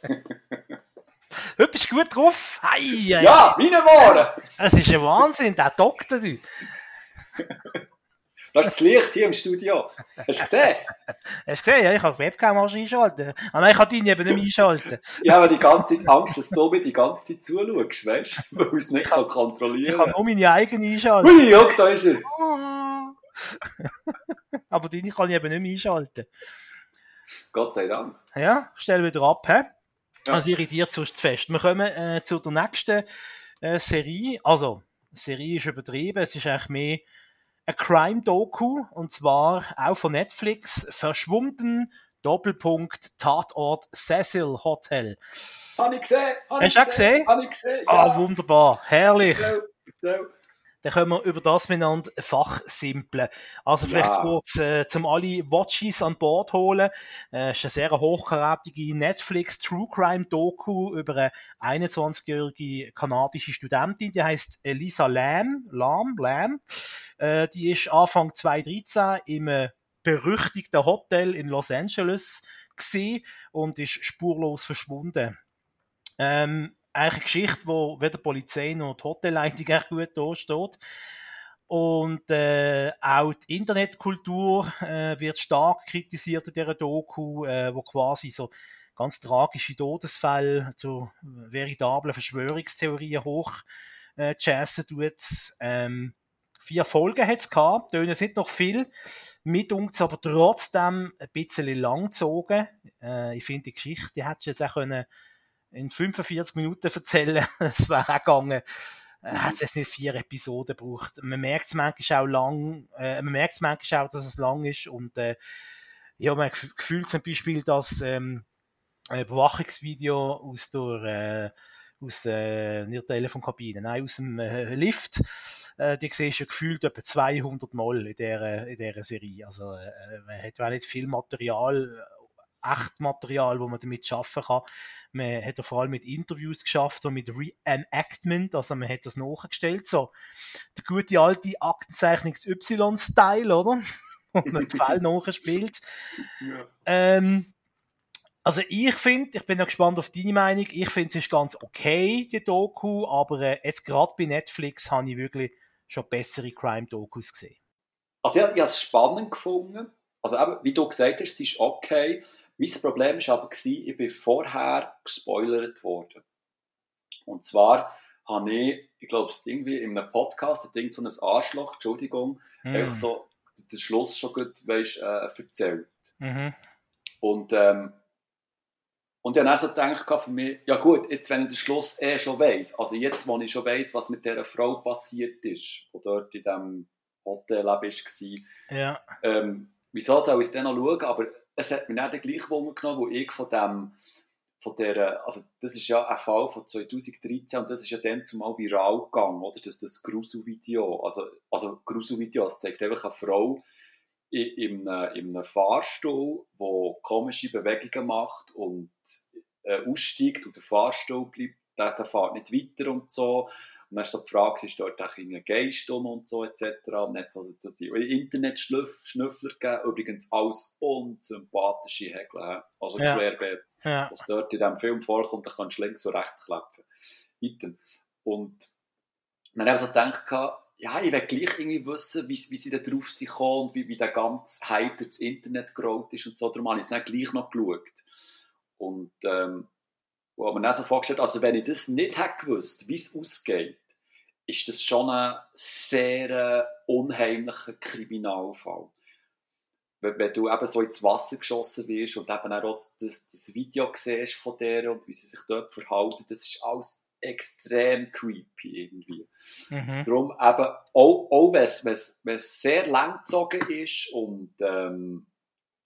Speaker 2: Heute bist du gut drauf. Hei, hei.
Speaker 1: Ja, meine Waren!
Speaker 2: Es ist ein Wahnsinn, der Doktor. Du.
Speaker 1: Das ist das Licht hier im Studio. Hast du gesehen?
Speaker 2: Hast du gesehen? Ja, ich habe die Webcam einschalten. Aber ah, nein, ich kann deine eben nicht einschalten.
Speaker 1: Ich habe die ganze Zeit Angst, dass du mir die ganze Zeit zuschaust, weißt du? Weil ich es nicht kann kontrollieren
Speaker 2: kann. Ich kann nur meine eigene einschalten.
Speaker 1: Ui, guck, da ist er.
Speaker 2: Aber deine kann ich eben nicht mehr einschalten.
Speaker 1: Gott sei Dank.
Speaker 2: Ja, stell wieder ab, hä? Ja. Also irritiert sonst fest. Wir kommen äh, zu der nächsten äh, Serie. Also, Serie ist übertrieben. Es ist eigentlich mehr ein Crime-Doku. Und zwar auch von Netflix. Verschwunden. Doppelpunkt Tatort Cecil Hotel.
Speaker 1: Habe ich gesehen.
Speaker 2: Hast du auch gesehen?
Speaker 1: Habe ich gesehen.
Speaker 2: Ah, ja. oh, wunderbar. Herrlich.
Speaker 1: So, so.
Speaker 2: Dann können wir über das miteinander fachsimpeln. Also vielleicht ja. kurz äh, zum alle Watchies an Bord holen. Äh, ist eine sehr hochkarätige Netflix True Crime Doku über eine 21-jährige kanadische Studentin, die heißt Elisa Lam, Lam, Lam. Äh, die ist Anfang 2013 im äh, berüchtigten Hotel in Los Angeles gewesen und ist spurlos verschwunden. Ähm, eigentlich eine Geschichte, wo weder die Polizei noch die Hotelleitung gut dasteht. Und äh, auch die Internetkultur äh, wird stark kritisiert in dieser Doku, äh, wo quasi so ganz tragische Todesfälle zu veritablen Verschwörungstheorien hoch äh, tut. Ähm, vier Folgen hat es gehabt, Töne sind noch viel, mit uns aber trotzdem ein bisschen lang gezogen. Äh, ich finde, die Geschichte, die hätte jetzt auch können in 45 Minuten erzählen. das wäre auch gegangen. Äh, hat es nicht vier Episoden gebraucht. Man merkt es manchmal auch lang, äh, man merkt es manchmal auch, dass es lang ist und äh, ich habe das Gefühl zum Beispiel, dass ähm, ein Überwachungsvideo aus der äh, aus äh, nicht der Telefonkabine, nein, aus dem äh, Lift, äh, die siehst du gefühlt etwa 200 Mal in dieser, in dieser Serie. Also äh, man hat auch nicht viel Material, echt Material, wo man damit schaffen kann. Man hat ja vor allem mit Interviews geschafft und mit Reenactment, also man hat das nachgestellt, so der gute alte Aktenzeichnungs Y-Style, oder? Und man die Fälle nachgespielt. Ja. Ähm, also ich finde, ich bin ja gespannt auf deine Meinung, ich finde es ist ganz okay, die Doku, aber äh, jetzt gerade bei Netflix habe ich wirklich schon bessere Crime-Dokus gesehen.
Speaker 1: Also ich habe es spannend gefunden, also eben, wie du gesagt hast, es ist okay, mein Problem war aber, ich bin vorher gespoilert worden. Und zwar habe ich, ich glaube, irgendwie in einem Podcast, ich so ein Arschloch, Entschuldigung, mm. einfach so den Schluss schon gut, weißt, äh, erzählt. Mhm. Und, ähm, und ich habe dann so gedacht für mich, ja gut, jetzt, wenn ich den Schluss eh schon weiss, also jetzt, wo ich schon weiss, was mit dieser Frau passiert ist, die dort in diesem Hotel war, ja. ähm, wieso soll ich es dann noch schauen, aber es hat mich dann gleich Wunder genommen, wo ich von dem, von der, also das ist ja ein Fall von 2013 und das ist ja dann zumal viral gegangen, oder? Das, das Gruselvideo, also, also Gruselvideo, es zeigt einfach eine Frau in, in, in einem Fahrstuhl, die komische Bewegungen macht und äh, aussteigt und der Fahrstuhl bleibt, der, der fährt nicht weiter und so. Und dann ist so die Frage, ist dort auch ein Geist um und so etc. Nicht so, dass es Internet-Schnüffler gegeben, übrigens alles unsympathische Häkler, also ja. Querbeet, ja. was dort in diesem Film vorkommt, da kannst du links und rechts klepfen. Item. Und dann habe ich so gedacht, ja, ich will gleich irgendwie wissen, wie, wie sie da drauf sind und wie, wie der ganze Hype durch das Internet gerollt ist und so. Darum habe ich es dann gleich noch geschaut. Und ähm, wo man dann so vorgestellt also wenn ich das nicht hätte gewusst, wie es ausgeht, ist das schon ein sehr unheimlicher Kriminalfall. Wenn, wenn, du eben so ins Wasser geschossen wirst und eben auch das, das Video siehst von der und wie sie sich dort verhalten, das ist alles extrem creepy irgendwie. Mhm. Darum eben, auch, auch wenn es sehr lang gezogen ist und, ähm,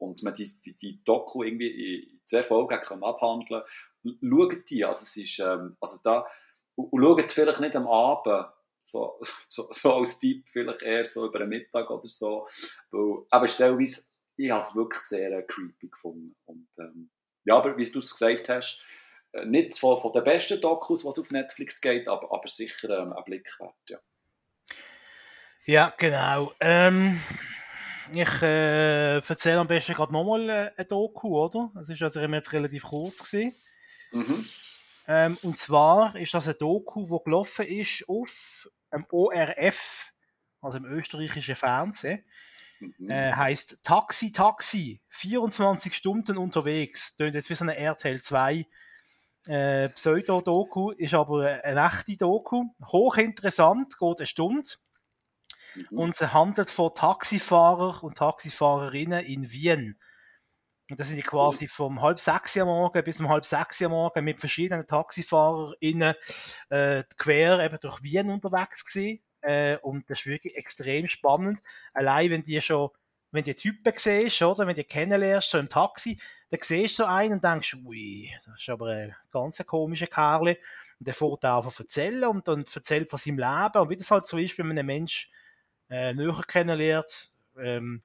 Speaker 1: und man die, die, die Doku irgendwie in zwei Folgen kann abhandeln schaut die. Also, es ist, ähm, also da, und, schaut es vielleicht nicht am Abend, so, so, so als Tipp, vielleicht eher so über den Mittag oder so. Weil, aber stellweise, ich habe es wirklich sehr äh, creepy gefunden. Und, ähm, ja, aber wie du es gesagt hast, äh, nicht von, von den besten Dokus, was auf Netflix geht, aber, aber sicher ähm, ein Blick wert, ja.
Speaker 2: Ja, genau. Ähm, ich äh, erzähle am besten gerade nochmal äh, ein Doku, oder? Es ist also jetzt relativ kurz gewesen. Mhm. Ähm, und zwar ist das ein Doku, wo gelaufen ist auf dem ORF, also im österreichischen Fernsehen. Mhm. Äh, heißt Taxi Taxi, 24 Stunden unterwegs. Tönt jetzt wie so eine RTL 2 äh, Pseudo-Doku, ist aber eine echte Doku. Hochinteressant, geht eine Stunde. Mhm. Und sie handelt von Taxifahrer und Taxifahrerinnen in Wien. Und da sind die quasi vom halb sechs am Morgen bis um halb sechs am Morgen mit verschiedenen TaxifahrerInnen äh, quer eben durch Wien unterwegs gewesen. Äh, und das ist wirklich extrem spannend. Allein wenn die schon, wenn die Typen siehst, oder, wenn die kennenlernst, so im Taxi, dann siehst du so einen und denkst, ui, das ist aber ein ganz komischer Kerl. Und der fährt auch erzählen und dann erzählt von seinem Leben und wie das halt so ist, wenn man einen Mensch äh, näher kennenlernt, ähm,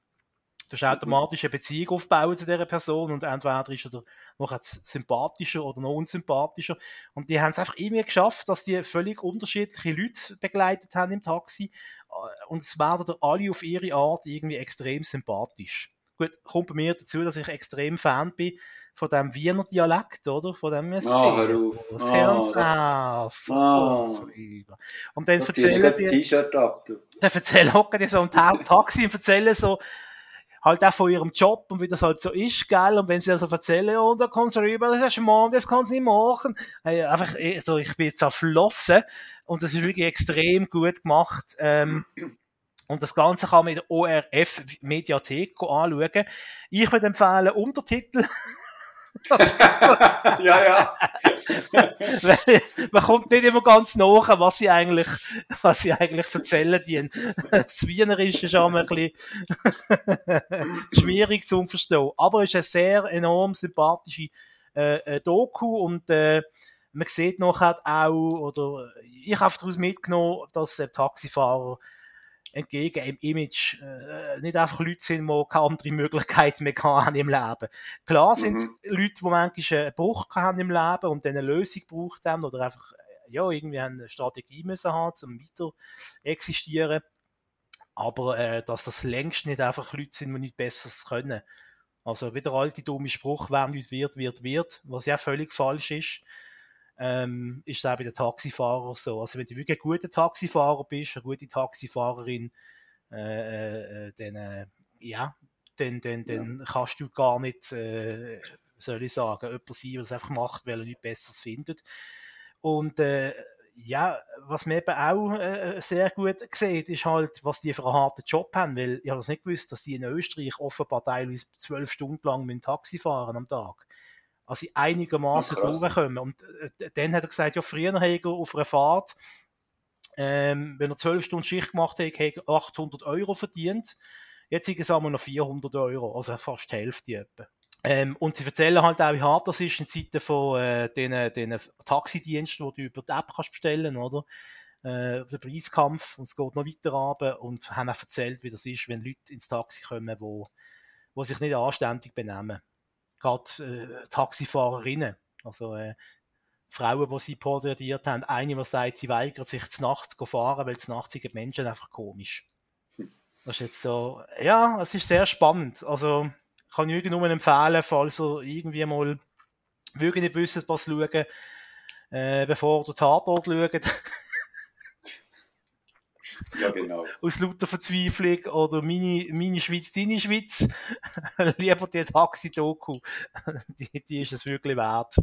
Speaker 2: Du hast automatisch eine Beziehung aufbauen zu dieser Person und entweder ist er noch sympathischer oder noch unsympathischer. Und die haben es einfach irgendwie geschafft, dass die völlig unterschiedliche Leute begleitet haben im Taxi. Äh, und es werden alle auf ihre Art irgendwie extrem sympathisch. Gut, kommt bei mir dazu, dass ich extrem Fan bin von dem Wiener Dialekt, oder? Von dem
Speaker 1: Messias. Ah, hör auf.
Speaker 2: Das oh, auf. Oh. Und dann erzählen die...
Speaker 1: T-Shirt ab, du.
Speaker 2: Dann erzählen, hocken die so im Taxi und erzählen so, halt auch von ihrem Job und wie das halt so ist, gell? Und wenn sie also erzählen, und oh, da kommt sie rüber, das ist ein Mann, das kann sie nicht machen. Einfach, also ich bin jetzt erflossen und das ist wirklich extrem gut gemacht. Ähm, und das Ganze kann man in der ORF Mediathek anschauen. Ich würde empfehlen, Untertitel
Speaker 1: ja, ja.
Speaker 2: Man kommt nicht immer ganz nach, was sie eigentlich, was sie eigentlich erzählen. Die, das Wienerische ist schon ein bisschen schwierig zu verstehen. Aber es ist eine sehr enorm sympathische äh, äh, Doku und äh, man sieht nachher auch, oder ich habe daraus mitgenommen, dass äh, Taxifahrer entgegen im Image äh, nicht einfach Leute sind, die keine andere Möglichkeit mehr haben im Leben. Klar sind es mhm. Leute, die manchmal einen Bruch haben im Leben und dann eine Lösung gebraucht haben oder einfach ja, irgendwie eine Strategie müssen haben, um weiter existieren. Aber äh, dass das längst nicht einfach Leute sind, die nichts Besseres können. Also wie der alte dumme Spruch, wer nicht wird, wird, wird, was ja völlig falsch ist ähm, ist es auch bei den Taxifahrern so. Also wenn du wirklich ein guter Taxifahrer bist, eine gute Taxifahrerin, äh, äh, äh dann, äh, ja, dann, dann, dann ja. kannst du gar nicht, äh, soll ich sagen, jemand sein, der es einfach macht, weil er nichts Besseres findet. Und äh, ja, was man eben auch sehr gut sieht, ist halt, was die für einen harten Job haben, weil ich habe das nicht gewusst, dass die in Österreich offenbar teilweise zwölf Stunden lang mit dem Taxi fahren am Tag also einigermaßen durchkommen. Und äh, dann hat er gesagt, ja, früher hat er auf einer Fahrt, ähm, wenn er zwölf Stunden Schicht gemacht hat, hat er 800 Euro verdient. Jetzt sind es einmal noch 400 Euro, also fast die Hälfte etwa. Ähm, und sie erzählen halt auch, wie hart das ist in Zeiten von äh, den, den Taxidiensten, die du über die App kannst bestellen, oder? Äh, der Preiskampf, und es geht noch weiter runter und haben auch erzählt, wie das ist, wenn Leute ins Taxi kommen, wo, wo sich nicht anständig benehmen gerade äh, Taxifahrerinnen, also äh, Frauen, die sie porträtiert haben. Eine, die sagt, sie weigert sich zu Nacht zu fahren, weil zu Nacht sind Menschen einfach komisch. Das ist jetzt so, ja, es ist sehr spannend. Also, kann ich nur empfehlen, falls ihr irgendwie mal wirklich nicht wisst, was schauen, äh, bevor ihr Tatort schaut.
Speaker 1: Ja, genau.
Speaker 2: Aus lauter Verzweiflung oder meine, meine Schweiz, deine Schweiz. Lieber die Taxi-Doku. Die, die ist es wirklich wert.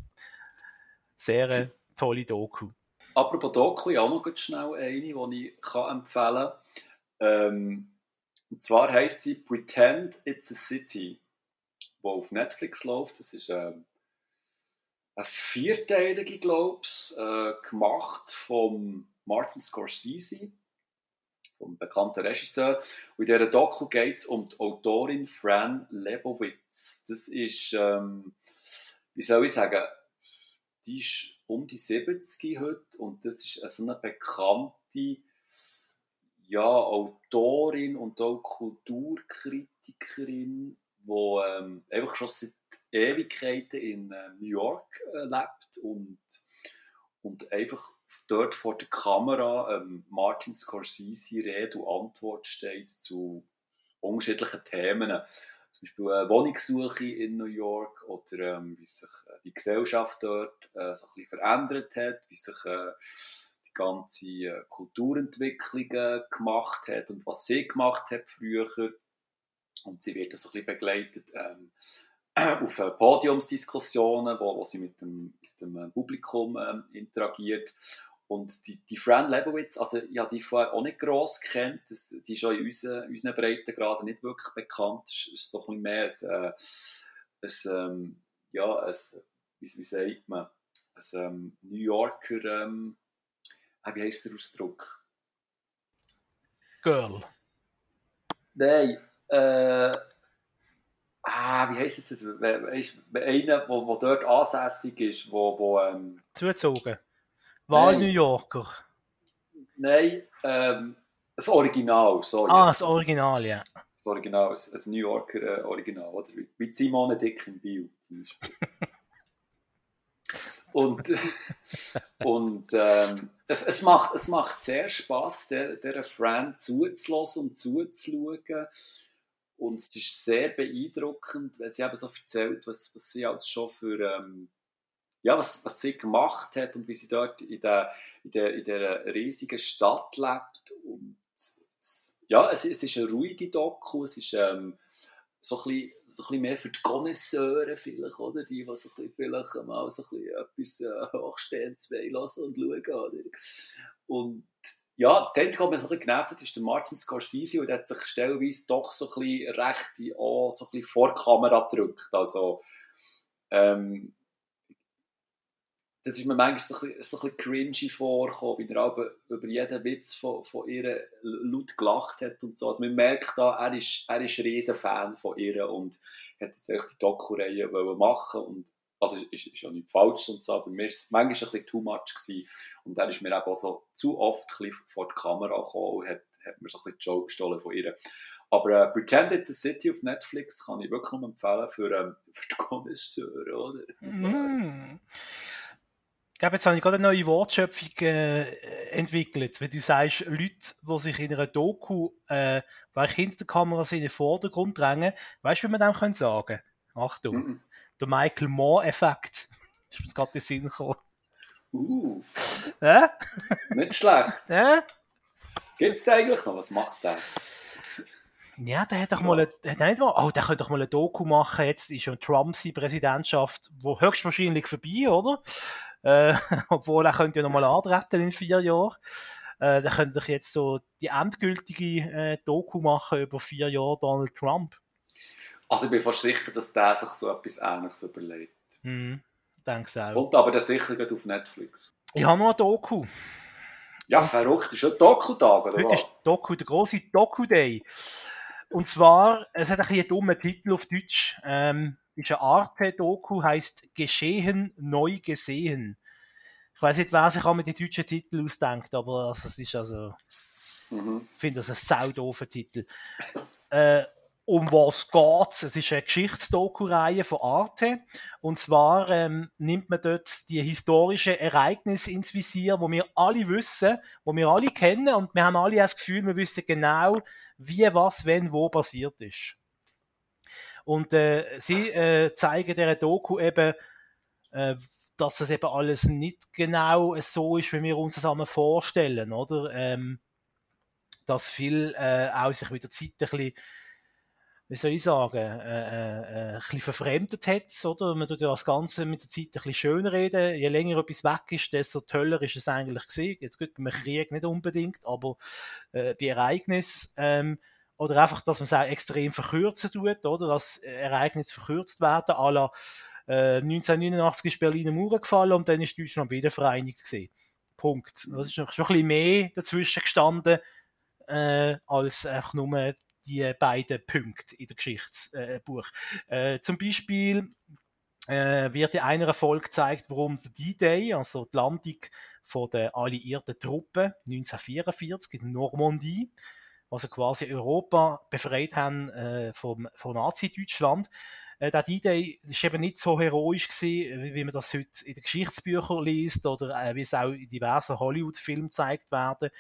Speaker 2: Sehr tolle Doku.
Speaker 1: Apropos Doku, ich habe noch schnell eine, die ich kann empfehlen kann. Ähm, und zwar heisst sie Pretend It's a City, die auf Netflix läuft. Das ist ähm, eine vierteilige, glaube ich, äh, gemacht von Martin Scorsese vom bekannten Regisseur. Und in dieser Doku geht es um die Autorin Fran Lebowitz. Das ist, ähm, wie soll ich sagen, die ist um die 70 heute und das ist so eine bekannte ja, Autorin und auch Kulturkritikerin, die ähm, einfach schon seit Ewigkeiten in äh, New York äh, lebt und, und einfach dort vor der Kamera ähm, Martin Scorsese Rede und Antwort steht zu unterschiedlichen Themen. Zum Beispiel eine Wohnungssuche in New York oder ähm, wie sich äh, die Gesellschaft dort äh, so ein verändert hat, wie sich äh, die ganze äh, Kulturentwicklung gemacht hat und was sie gemacht hat früher. Und sie wird so ein bisschen begleitet ähm, auf Podiumsdiskussionen, wo, wo sie mit dem, mit dem äh, Publikum ähm, interagiert. Und die, die Fran Lebowitz, also ich habe die vorher auch nicht gross kennt, das, die ist auch in unseren, unseren Breitengraden nicht wirklich bekannt. Es ist, so ein bisschen mehr ein, äh, ein ähm, ja, ein, wie, wie sagt man, ein ähm, New Yorker, ähm, wie heisst der Ausdruck?
Speaker 2: Girl.
Speaker 1: Nein, äh, ah, wie heisst es? Weißt, einer, der dort ansässig ist, wo, wo ähm,
Speaker 2: zugezogen. Wahl New Yorker.
Speaker 1: Nein, ähm, das Original, sorry.
Speaker 2: Ah, das Original, ja.
Speaker 1: Das Original, das, New Yorker äh, Original, oder? Wie Simone Dick im Bio zum Beispiel. und und ähm, es, es, macht, es macht sehr Spass, der, der Friend zuzulassen und zuzuschauen. Und es ist sehr beeindruckend, weil sie eben so erzählt, was, was sie als schon für, ähm, ja, was, was sie gemacht hat und wie sie dort in der, in der, in der riesigen Stadt lebt. Und ja, es, es ist eine ruhige Doku, es ist ähm, so, ein bisschen, so ein bisschen mehr für die Connoisseure vielleicht, oder? Die, die so ein bisschen vielleicht mal so ein bisschen etwas äh, Hochstehendes lassen und schauen, oder? Und ja, das Einzige, was mich so ein bisschen genervt hat, ist der Martin Scorsese, und der hat sich stellenweise doch so ein bisschen recht auch so ein bisschen vor die Kamera gedrückt. Also, ähm, das ist mir manchmal so ein bisschen, so ein bisschen cringy vorgekommen, wie er über jeden Witz von, von ihr laut gelacht hat und so. Also man merkt da, er ist, er ist ein riesen Fan von ihr und hat jetzt echt die Doku-Reihe machen und also ist, ist ja nicht falsch und so, aber mir ist manchmal ein bisschen too much gewesen. und dann ist mir eben auch so zu oft ein bisschen vor die Kamera gekommen und hat, hat mir so ein bisschen die Show gestohlen von ihr. Aber äh, Pretend It's a City auf Netflix kann ich wirklich nur empfehlen für, ähm, für die Connoisseure, oder?
Speaker 2: Mm glaube, jetzt habe ich gerade eine neue Wortschöpfung äh, entwickelt. Wenn du sagst, Leute, die sich in einer Doku, äh, hinter der Kamera sind, in den Vordergrund drängen, weißt du, wie man dem können sagen Achtung, mm -mm. Der Michael Moore-Effekt. ist mir gerade in den Sinn gekommen.
Speaker 1: Uh.
Speaker 2: Äh?
Speaker 1: Nicht schlecht.
Speaker 2: Äh?
Speaker 1: Gibt es eigentlich noch? Was macht der?
Speaker 2: Ja, der hat doch mal, hat nicht mal, oh, der könnte doch mal ein Doku machen. Jetzt ist schon Trump seine Präsidentschaft, wo höchstwahrscheinlich vorbei, oder? Äh, obwohl er könnte ja nochmal antreten in vier Jahren. Äh, da könnte ich jetzt so die endgültige äh, Doku machen über vier Jahre Donald Trump.
Speaker 1: Also ich bin fast sicher, dass der sich so etwas Ähnliches überlegt.
Speaker 2: Mhm, denke auch.
Speaker 1: Und aber der sicher geht auf Netflix.
Speaker 2: Ich habe noch eine Doku.
Speaker 1: Ja, Und verrückt. Ist schon Doku-Tag, oder
Speaker 2: Heute was? ist Doku, der große Doku-Day. Und zwar, es hat ein bisschen einen dummen Titel auf Deutsch. Ähm, ist eine Arte-Doku, heißt Geschehen neu gesehen. Ich weiß nicht, wer sich auch mit den deutschen Titel ausdenkt, aber also, es ist also, mhm. ich finde das ein saudoofer Titel. Äh, um was geht's? Es ist eine Geschichtsdoku-Reihe von Arte. Und zwar ähm, nimmt man dort die historischen Ereignisse ins Visier, wo wir alle wissen, wo wir alle kennen und wir haben alle das Gefühl, wir wissen genau, wie, was, wenn, wo passiert ist. Und äh, sie äh, zeigen der Doku eben, äh, dass es eben alles nicht genau so ist, wie wir uns das einmal vorstellen, oder? Ähm, dass viel äh, auch sich mit der Zeit ein bisschen, wie soll ich sagen, äh, äh, äh, ein bisschen verfremdet hat, oder? Man tut ja das Ganze mit der Zeit ein bisschen schöner reden. Je länger etwas weg ist, desto toller ist es eigentlich gewesen. Jetzt gut, beim Krieg nicht unbedingt, aber äh, die Ereignisse, ähm, oder einfach, dass man es auch extrem verkürzen tut, oder? Dass Ereignisse verkürzt werden, à la, äh, 1989 ist Berliner Mauer gefallen und dann ist Deutschland wieder vereinigt gewesen. Punkt. Das ist schon ein bisschen mehr dazwischen gestanden, äh, als einfach nur die beiden Punkte in der Geschichtsbuch. Äh, zum Beispiel äh, wird in einer Folge gezeigt, warum der D-Day, also die Landung von der alliierten Truppen 1944 in Normandie, also quasi Europa befreit haben äh, vom, von Nazi-Deutschland. Äh, der D-Day ist eben nicht so heroisch gewesen, wie, wie man das heute in den Geschichtsbüchern liest oder äh, wie es auch in diversen Hollywood-Filmen gezeigt werden.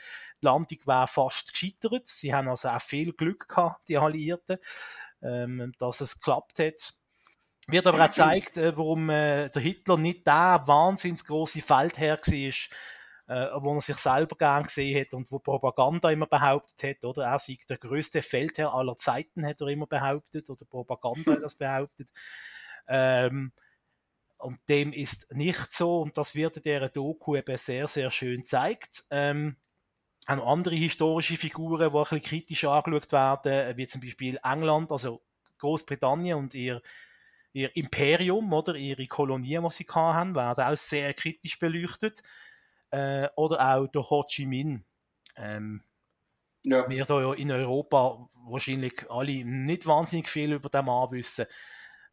Speaker 2: Die Landung war fast gescheitert. Sie haben also auch viel Glück gehabt, die Alliierten, ähm, dass es geklappt hat. Wird aber auch gezeigt, äh, warum äh, der Hitler nicht der wahnsinns große Feldherr war, äh, wo er sich selber gern gesehen hat und wo Propaganda immer behauptet hat, oder? Er sei der größte Feldherr aller Zeiten, hat er immer behauptet, oder Propaganda hat das behauptet. Ähm, und dem ist nicht so, und das wird in dieser Doku eben sehr, sehr schön gezeigt. Ähm, auch andere historische Figuren, die ein bisschen kritisch angeschaut werden, wie zum Beispiel England, also Großbritannien und ihr, ihr Imperium, oder ihre Kolonien, die sie haben, werden auch sehr kritisch beleuchtet äh, oder auch der Ho Chi Minh. Ähm, ja. Wir hier in Europa wahrscheinlich alle nicht wahnsinnig viel über den Mann wissen,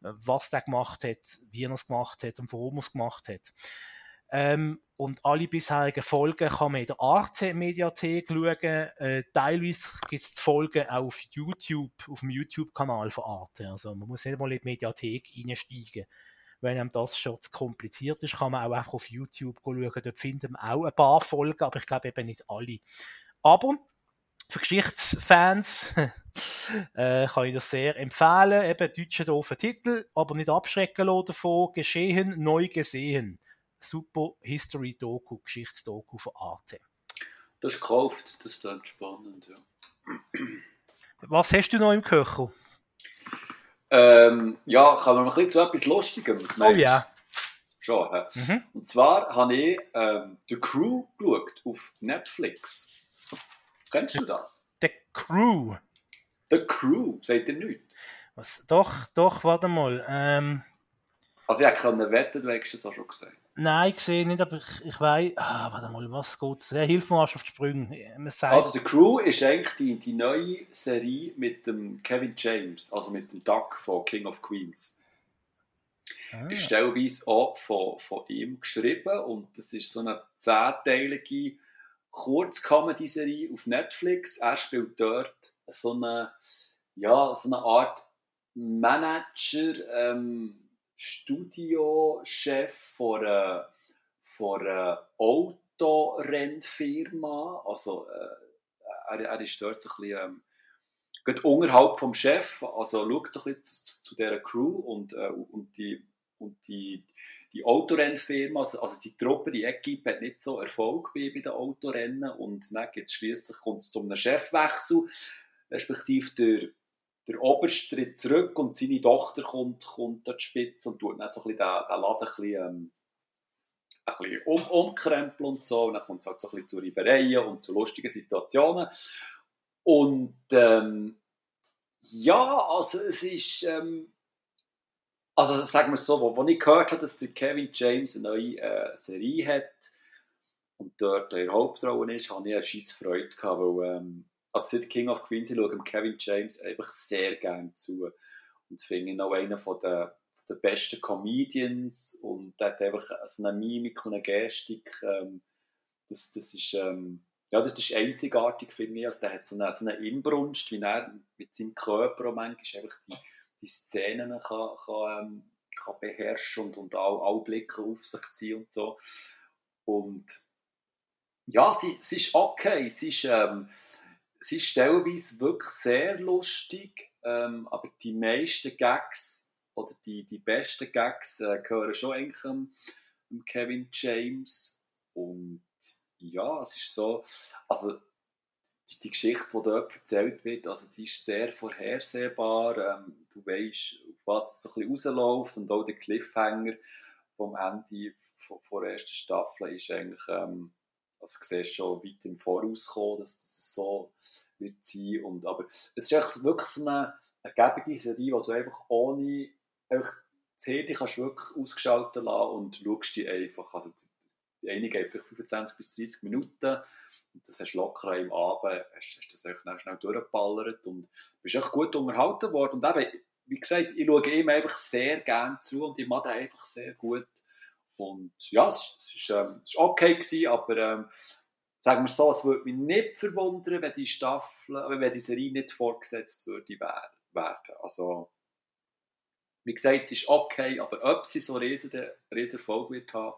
Speaker 2: was der gemacht hat, wie er es gemacht hat und warum er es gemacht hat. Ähm, und alle bisherigen Folgen kann man in der Arte-Mediathek schauen. Äh, teilweise gibt es die Folgen auch auf YouTube, auf dem YouTube-Kanal von Arte. Also man muss nicht mal in die Mediathek einsteigen. Wenn einem das schon zu kompliziert ist, kann man auch einfach auf YouTube schauen. Dort finden wir auch ein paar Folgen, aber ich glaube eben nicht alle. Aber für Geschichtsfans äh, kann ich das sehr empfehlen. Eben deutscher doofer Titel, aber nicht abschrecken davon. Geschehen, neu gesehen. Super History-Doku, Geschichtsdoku von Arte.
Speaker 1: Das ist gekauft, das ist dann spannend, ja.
Speaker 2: Was hast du noch im Köcher?
Speaker 1: Ähm, ja, kommen wir ein bisschen zu etwas Lustigem.
Speaker 2: Oh ja.
Speaker 1: Schon, hä? Mhm. Und zwar habe ich ähm, The Crew geschaut auf Netflix. Kennst du das?
Speaker 2: The Crew?
Speaker 1: The Crew, sagt ihr nichts?
Speaker 2: Was? Doch, doch, warte mal. Ähm...
Speaker 1: Also ich konnte wetten, du hast es auch schon gesagt.
Speaker 2: Nein, ich sehe nicht, aber ich, ich weiß. Ah, warte mal, was geht's? Ja, hilf mir auf die Sprünge.
Speaker 1: Also, The Crew ist eigentlich die, die neue Serie mit dem Kevin James, also mit dem Duck von King of Queens. Ah. Ist teilweise auch von, von ihm geschrieben und das ist so eine zehnteilige Kurz-Comedy-Serie auf Netflix. Er spielt dort so eine, ja, so eine Art Manager, ähm, Studiochef von einer, von Autorennfirma. Also, äh, er, er ist dort so ein bisschen, ähm, unterhalb vom Chef, also schaut so ein bisschen zu, zu dieser Crew und, äh, und die, und die, die Autorennfirma, also, also die Truppe, die Equipe hat nicht so Erfolg bei, den Autorennen und dann gibt es schliesslich kommt es zu einem Chefwechsel, respektive der der Oberst tritt zurück und seine Tochter kommt, kommt an die Spitze und tut dann so ein den, den Laden ein bisschen, ähm, ein bisschen um, umkrempeln und so. Und dann kommt es halt so ein bisschen zu Reibereien und zu lustigen Situationen. Und ähm, ja, also es ist, ähm, also sagen wir es so, wo ich gehört habe, dass der Kevin James eine neue äh, Serie hat und dort in der Hauptrolle ist, habe ich eine scheisse Freude gehabt, weil ähm, also seit King of Queens, ich schaue Kevin James einfach sehr gerne zu und finde ihn auch einer von der, der besten Comedians und der hat einfach so eine Mimik und eine Gestik, ähm, das, das ist, ähm, ja, das ist einzigartig, finde ich, also der hat so eine, so eine Inbrunst, wie er mit seinem Körper auch manchmal einfach die, die Szenen kann, kann, ähm, kann beherrschen und, und auch, auch Blicke auf sich ziehen und so. Und ja, sie, sie ist okay, sie ist, ähm, sie ist teilweise wirklich sehr lustig, ähm, aber die meisten Gags oder die, die besten Gags äh, gehören schon eigentlich dem Kevin James. Und ja, es ist so, also die, die Geschichte, die dort erzählt wird, also die ist sehr vorhersehbar. Ähm, du weißt, auf was es so ein bisschen rausläuft und auch der Cliffhanger vom Ende von, von der ersten Staffel ist eigentlich ähm, also du siehst schon weit im Voraus kommen, dass das so wird sein. Und, aber es ist wirklich so eine, eine Serie, wo du einfach ohne einfach das Handy kannst wirklich ausgeschaltet lassen und schaust die einfach. Also die eine geht vielleicht 25 bis 30 Minuten und das hast du locker im Abend, hast, hast das echt schnell durchgeballert und bist echt gut unterhalten worden. Und eben, wie gesagt, ich schaue ihm einfach sehr gerne zu und ich mache einfach sehr gut. Und ja, es, ist, ähm, okay gewesen, aber ähm, sagen wir so, es würde mich nicht verwundern, wenn die Staffel, wenn die Serie nicht fortgesetzt würde werden. Also, wie gesagt, es ist okay, aber ob sie so riesen, riesen Erfolg wird haben,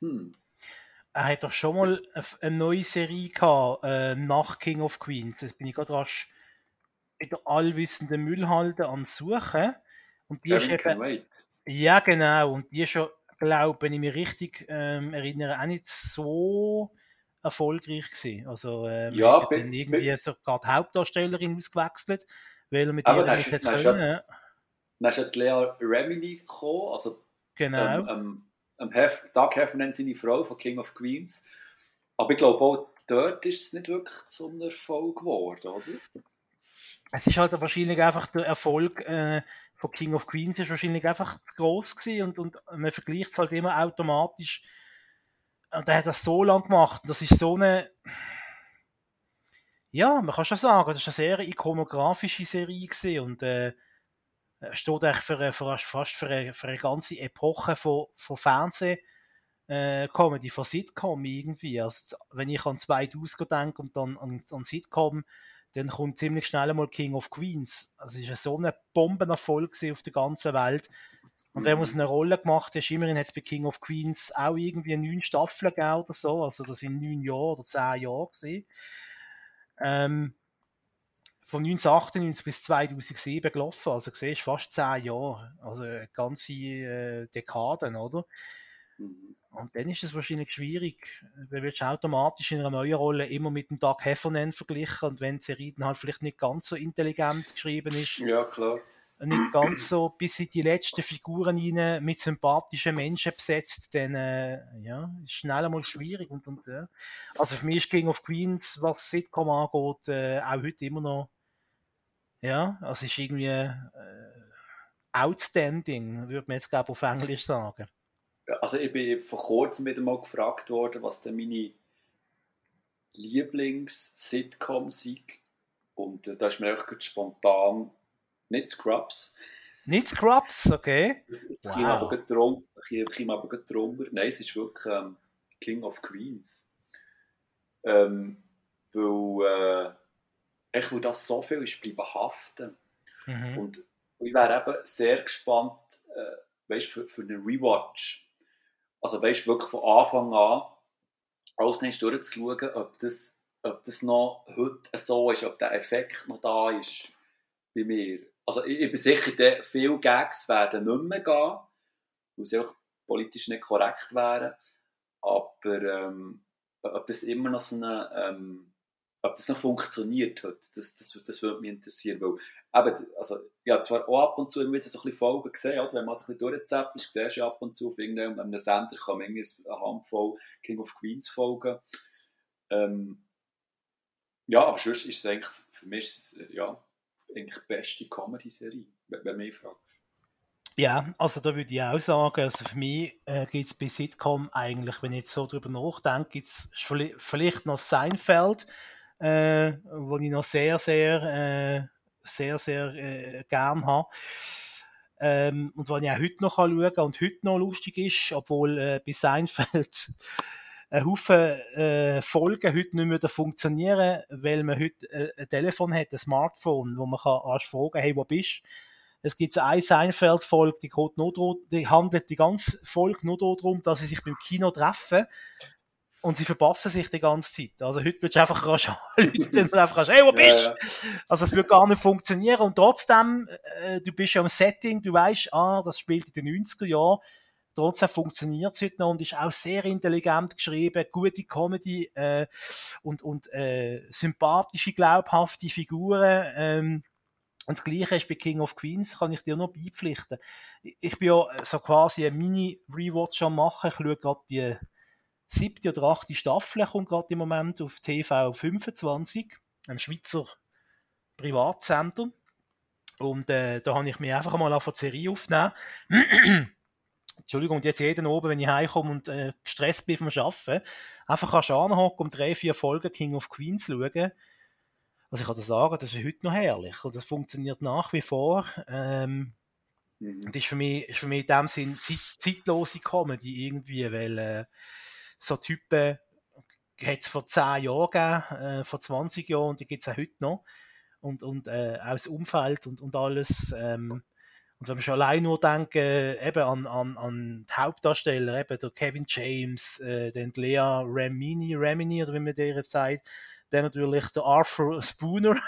Speaker 1: hm.
Speaker 2: Er hat doch schon mal eine neue Serie gehabt, äh, nach King of Queens. Jetzt bin ich gerade rasch in der allwissenden Müllhalde am Suchen. Und die Kevin ist eben. Ja, genau. Und die ist schon glaube, wenn ich mich richtig ähm, erinnere, auch nicht so erfolgreich gewesen. Also, ähm, ja, bin, irgendwie bin, sogar die Hauptdarstellerin ausgewechselt, weil er mit
Speaker 1: ihr nicht hätte können. Dann ist Lea Remini gekommen, also
Speaker 2: genau.
Speaker 1: ähm, ähm, ähm Hef, Doug Heffernan, seine Frau von King of Queens. Aber ich glaube auch dort ist es nicht wirklich so ein Erfolg geworden, oder?
Speaker 2: Es ist halt wahrscheinlich einfach der Erfolg äh, von King of Queens ist wahrscheinlich einfach zu groß gewesen und, und man vergleicht es halt immer automatisch. Und er hat das so lang gemacht. Das ist so eine, ja, man kann schon sagen, das ist eine sehr ikonografische Serie gewesen und äh, steht eigentlich für, für, fast für eine, für eine ganze Epoche von, von Fernsehen äh, Comedy von Sitcom irgendwie. Also, wenn ich an 2000 denke und dann an, an Sitcom, dann kommt ziemlich schnell mal King of Queens. Also es ist so ein Bombenerfolg auf der ganzen Welt. Und wenn man es eine Rolle gemacht hat, immerhin hat es bei King of Queens auch irgendwie neun Staffeln gegeben oder so. Also das sind neun Jahre oder zehn Jahre gesehen. Ähm, von 1998 bis 2007 gelaufen. Also siehst fast zehn Jahre. Also ganze äh, Dekaden, oder? Mhm. Und dann ist es wahrscheinlich schwierig, weil du automatisch in einer neuen Rolle immer mit dem Doug Heffernan verglichen und wenn dann halt vielleicht nicht ganz so intelligent geschrieben ist.
Speaker 1: Ja, klar.
Speaker 2: Nicht ganz so bis in die letzten Figuren rein mit sympathischen Menschen besetzt, dann äh, ja, ist schnell einmal schwierig. Und, und, ja. Also für mich ist King of Queens, was Sitcom angeht, äh, auch heute immer noch ja, also ist irgendwie äh, outstanding, würde man jetzt glaube auf Englisch sagen.
Speaker 1: Also ich bin vor kurzem wieder mal gefragt worden, was denn meine Lieblings-Sitcom sind. Und äh, da ist mir einfach spontan nicht Scrubs.
Speaker 2: Nicht Scrubs, okay.
Speaker 1: Es, es wow. aber drum, aber drunter. Nein, es ist wirklich ähm, King of Queens. Ähm, weil, äh, ich will das so viel ist bleiben haften. Mhm. Und ich wäre eben sehr gespannt, äh, weißt, für, für einen Rewatch also weißt wirklich von Anfang an alles durchzuschauen, ob das, ob das noch heute so ist, ob der Effekt noch da ist bei mir. Also ich, ich bin sicher, viele Gags werden nicht mehr gehen, weil sie auch politisch nicht korrekt wären. Aber ähm, ob das immer noch so eine ähm, ob das noch funktioniert hat, das, das, das würde mich interessieren, weil eben, also, ja, zwar auch ab und zu immer so ein bisschen Folgen gesehen, oder? wenn man so ein bisschen durchzappt ist, siehst du ab und zu auf irgendeinem Sender kann irgendwie eine Handvoll King of Queens Folgen. Ähm, ja, aber sonst ist es eigentlich, für mich es, ja, eigentlich die beste Comedy-Serie, wenn, wenn mich fragst.
Speaker 2: Ja, also da würde ich auch sagen, also für mich äh, gibt es bei Sitcom eigentlich, wenn ich jetzt so drüber nachdenke, gibt es vielleicht noch Seinfeld, äh, wo ich noch sehr, sehr, äh, sehr, sehr äh, gern habe. Ähm, und was ich auch heute noch schauen kann und heute noch lustig ist, obwohl äh, bei Seinfeld ein Haufen äh, Folgen heute nicht mehr funktionieren, weil man heute äh, ein Telefon hat, ein Smartphone, wo man kann erst fragen, hey, wo bist? Es gibt eine Seinfeld-Folge, die, die handelt die ganze Folge nur darum, dass sie sich beim Kino treffen und sie verpassen sich die ganze Zeit. Also heute würdest du einfach rasch anrufen und einfach rasch, hey, wo bist du? Ja, ja. Also es wird gar nicht funktionieren und trotzdem, äh, du bist ja im Setting, du weißt, ah, das spielt in den 90er Jahren, trotzdem funktioniert es heute noch und ist auch sehr intelligent geschrieben, gute Comedy äh, und, und äh, sympathische, glaubhafte Figuren. Ähm, und das Gleiche ist bei King of Queens, kann ich dir noch beipflichten. Ich bin ja so quasi ein Mini-Rewatch am machen, ich schaue gerade die siebte oder achte Staffel kommt gerade im Moment auf TV 25, einem Schweizer Privatsender. Und äh, da habe ich mich einfach mal auf die Serie aufgenommen. Entschuldigung, und jetzt jeden oben, wenn ich heimkomme und äh, gestresst bin vom Arbeiten, einfach kannst du anhocken und drei, vier Folgen King of Queens schauen. Also ich kann dir sagen, das ist heute noch herrlich. Und das funktioniert nach wie vor. Ähm, mhm. Das ist für mich, ist für mich in dem Sinn zeit, zeitlose Comedy irgendwie, weil äh, so Typen hat es vor 10 Jahren gegeben, äh, vor 20 Jahren und die gibt es auch heute noch. Und, und äh, auch Umfeld und, und alles. Ähm, und wenn wir schon allein nur denken, eben an, an, an die Hauptdarsteller, eben der Kevin James, äh, den Lea Remini, Remini, oder wie man der sagt, dann natürlich der Arthur Spooner.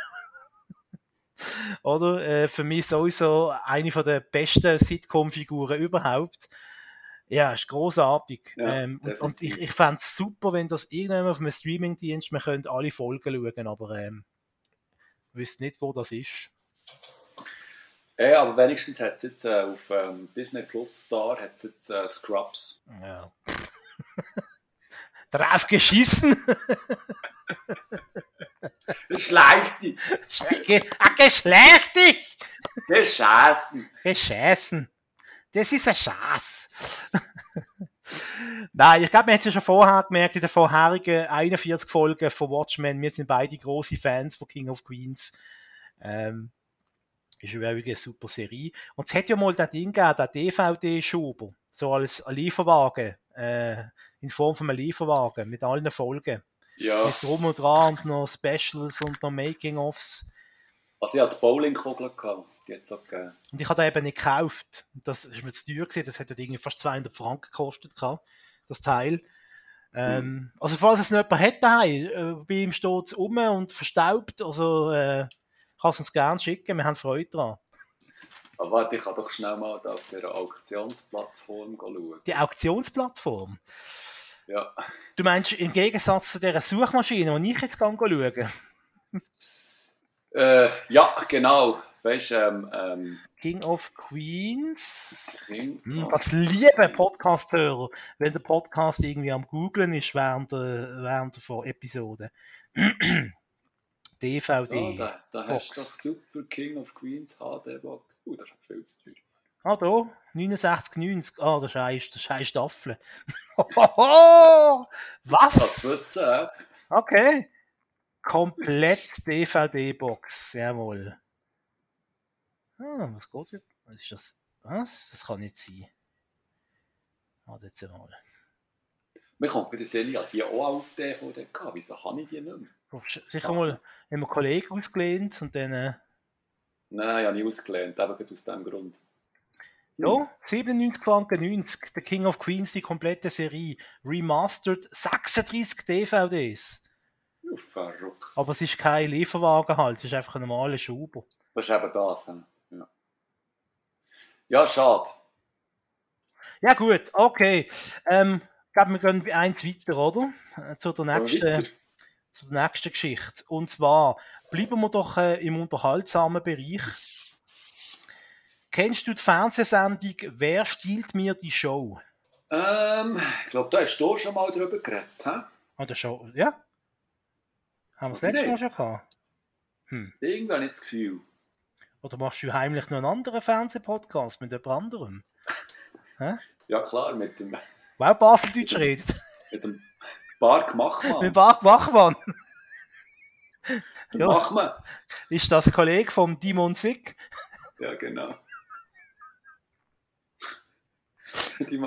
Speaker 2: oder? Äh, für mich sowieso eine der besten Sitcom-Figuren überhaupt. Ja, ist großartig. Ja, ähm, und, und, ich, ich fände es super, wenn das irgendwann auf einem Streaming-Dienst, man könnte alle Folgen schauen, aber ähm, ich wüsste nicht, wo das ist.
Speaker 1: Ja, aber wenigstens hat es jetzt äh, auf ähm, Disney Plus Star hat's jetzt äh, Scrubs.
Speaker 2: Ja. Drauf geschissen.
Speaker 1: Geschlechtig.
Speaker 2: Ah, geschlechtig.
Speaker 1: Gescheißen.
Speaker 2: Gescheißen. Das ist ein Schatz. Nein, ich glaube, man hat es ja schon vorher gemerkt, in den vorherigen 41 Folgen von Watchmen, wir sind beide große Fans von King of Queens. Ähm, ist wirklich eine super Serie. Und es hat ja mal das Ding gegeben, der DVD-Schuber, so als Lieferwagen, äh, in Form von einem Lieferwagen mit allen Folgen.
Speaker 1: Ja.
Speaker 2: Mit drum und dran und noch Specials und noch Making-ofs.
Speaker 1: Also ich hatte Bowlingkugeln gehabt, die hat es auch gegeben.
Speaker 2: Und ich habe eben nicht gekauft. Das ist mir zu teuer gewesen, das hat irgendwie fast 200 Franken gekostet, das Teil. Ähm, mhm. Also falls es noch jemand hätte, äh, bei ihm steht es um und verstaubt, also äh, kann es uns gerne schicken, wir haben Freude daran.
Speaker 1: Aber warte, ich kann doch schnell mal auf dieser Auktionsplattform schauen.
Speaker 2: Die Auktionsplattform?
Speaker 1: Ja.
Speaker 2: Du meinst im Gegensatz zu dieser Suchmaschine, die ich jetzt schaue?
Speaker 1: äh, ja, genau. Weißt ähm, ähm,
Speaker 2: King of Queens.
Speaker 1: King
Speaker 2: hm, das liebe Podcast-Hörer, wenn der Podcast irgendwie am Googlen ist während der, während der Episode. DVD.
Speaker 1: So, da, da hast du doch Super King of Queens HD-Box. Uh, das ist viel zu teuer.
Speaker 2: Ah, da, 69,90. Ah, das ist eine, das ist eine Staffel. Was?
Speaker 1: Das wissen, äh?
Speaker 2: Okay. Komplett DVD-Box, jawohl. Ah, was geht jetzt? Was ist das? Was? Das kann nicht sein. Warte jetzt mal.
Speaker 1: Wir kommen die Serie hat die auch auf DVD gehabt. Wieso habe ich die nicht mehr?
Speaker 2: Sicher mal, haben wir Kollegen ausgelehnt und dann. Äh...
Speaker 1: Nein, ich habe nicht ausgelehnt, eben aus diesem Grund.
Speaker 2: Ja, 97 Franken 90, The King of Queens, die komplette Serie. Remastered, 36 DVDs.
Speaker 1: Verrückt.
Speaker 2: Aber es ist kein Lieferwagen halt, es ist einfach ein normaler Schuber.
Speaker 1: Das ist eben das. Ja, ja schade.
Speaker 2: Ja gut, okay. Ähm, ich glaube, wir gehen eins weiter, oder? Äh, zu der nächsten, zu der nächsten Geschichte. Und zwar bleiben wir doch äh, im unterhaltsamen Bereich. Kennst du die Fernsehsendung Wer stiehlt mir die Show?
Speaker 1: Ähm, ich glaube, da hast du schon mal drüber geredet, hä?
Speaker 2: Ah, der Show, ja? Haben wir das letzte Mal schon gehabt?
Speaker 1: Hm. Irgendwann nicht das Gefühl.
Speaker 2: Oder machst du heimlich noch einen anderen Fernsehpodcast mit jemand anderem?
Speaker 1: ja, klar, mit dem.
Speaker 2: Wow, Baseldeutsch redet.
Speaker 1: mit dem Bark Machmann.
Speaker 2: Mit Bark Machmann.
Speaker 1: ja. Machmann.
Speaker 2: Ist das ein Kollege vom Dimon Sick?
Speaker 1: ja, genau. Die,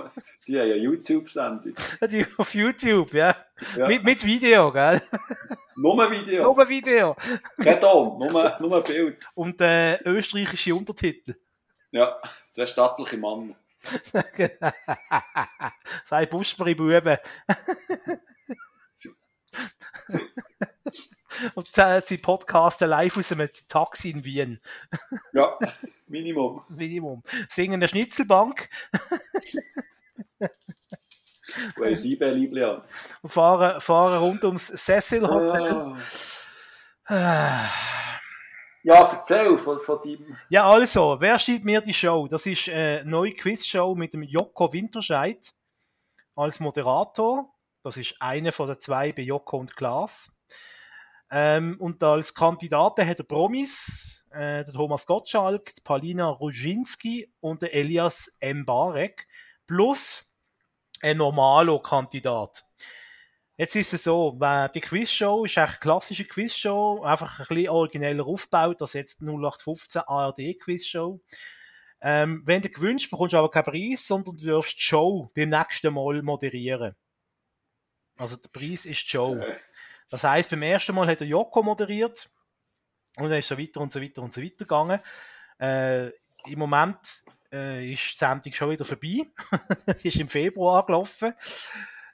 Speaker 1: die haben ja YouTube-Sendung.
Speaker 2: Die auf YouTube, ja. ja. Mit, mit Video, gell?
Speaker 1: Nur Video.
Speaker 2: Nur Video.
Speaker 1: Kein Ton, nur, nur Bild.
Speaker 2: Und äh, österreichische Untertitel.
Speaker 1: Ja, zwei stattliche Männer.
Speaker 2: Sei Buschberi Buben. Und sie podcasten live aus einem Taxi in Wien.
Speaker 1: Ja, Minimum.
Speaker 2: Minimum. Singen der Schnitzelbank.
Speaker 1: Weil sie Liebli an.
Speaker 2: Und fahren, fahren rund ums Cecil Hotel.
Speaker 1: Ah. Ja, erzähl von, von deinem.
Speaker 2: Ja, also, wer steht mir die Show? Das ist eine neue Quizshow mit dem Joko Winterscheid als Moderator. Das ist einer von den zwei bei Joko und Klaas. Ähm, und als Kandidaten hat er Promis, äh, der Thomas Gottschalk, Palina Ruzinski und der Elias Mbarek plus ein normaler Kandidat. Jetzt ist es so, die Quizshow ist eine klassische Quizshow, einfach ein bisschen origineller aufgebaut als jetzt 0815 ARD Quizshow. Ähm, wenn du gewünscht, bekommst du aber keinen Preis, sondern du darfst die Show beim nächsten Mal moderieren. Also der Preis ist die Show. Das heißt, beim ersten Mal hat er Joko moderiert und dann ist so weiter und so weiter und so weiter gegangen. Äh, Im Moment äh, ist die Sendung schon wieder vorbei. Sie ist im Februar angelaufen.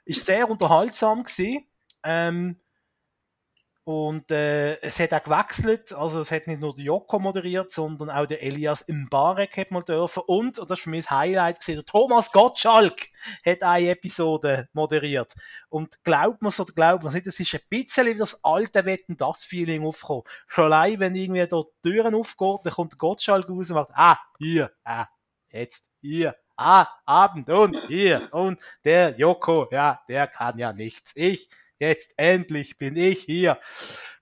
Speaker 2: Ist sehr unterhaltsam gewesen. Ähm, und äh, es hat auch gewechselt, also es hat nicht nur der Joko moderiert, sondern auch der Elias Mbarek hat mal dürfen. Und, und das ist für mich das Highlight gewesen, der Thomas Gottschalk hat eine Episode moderiert. Und glaubt man es oder glaubt man es nicht, das ist ein bisschen wie das alte Wetten, das Feeling aufgekommen. Schon allein, wenn irgendwie dort die Türen aufgeht, dann kommt der Gottschalk raus und macht, ah, hier, ah, jetzt, hier, ah, Abend und hier und der Joko, ja, der kann ja nichts. Ich Jetzt endlich bin ich hier.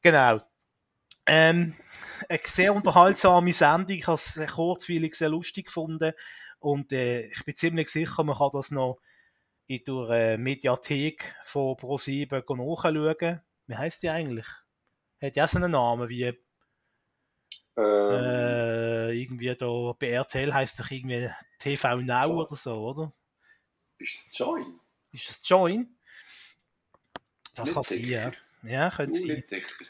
Speaker 2: Genau. Ähm, eine sehr unterhaltsame Sendung. Ich habe es kurzweilig, sehr lustig gefunden. Und äh, ich bin ziemlich sicher, man kann das noch in der äh, Mediathek von Pro7 nachschauen. Wie heisst die eigentlich? Hat ja so einen Namen wie ähm. äh, irgendwie da bei RTL heisst doch irgendwie TV Now Joy. oder so, oder?
Speaker 1: Ist es Joy?
Speaker 2: Ist das Join? Das nicht kann sicher. sein, ja. Ja, könnte uh, sein.
Speaker 1: Nicht sicher.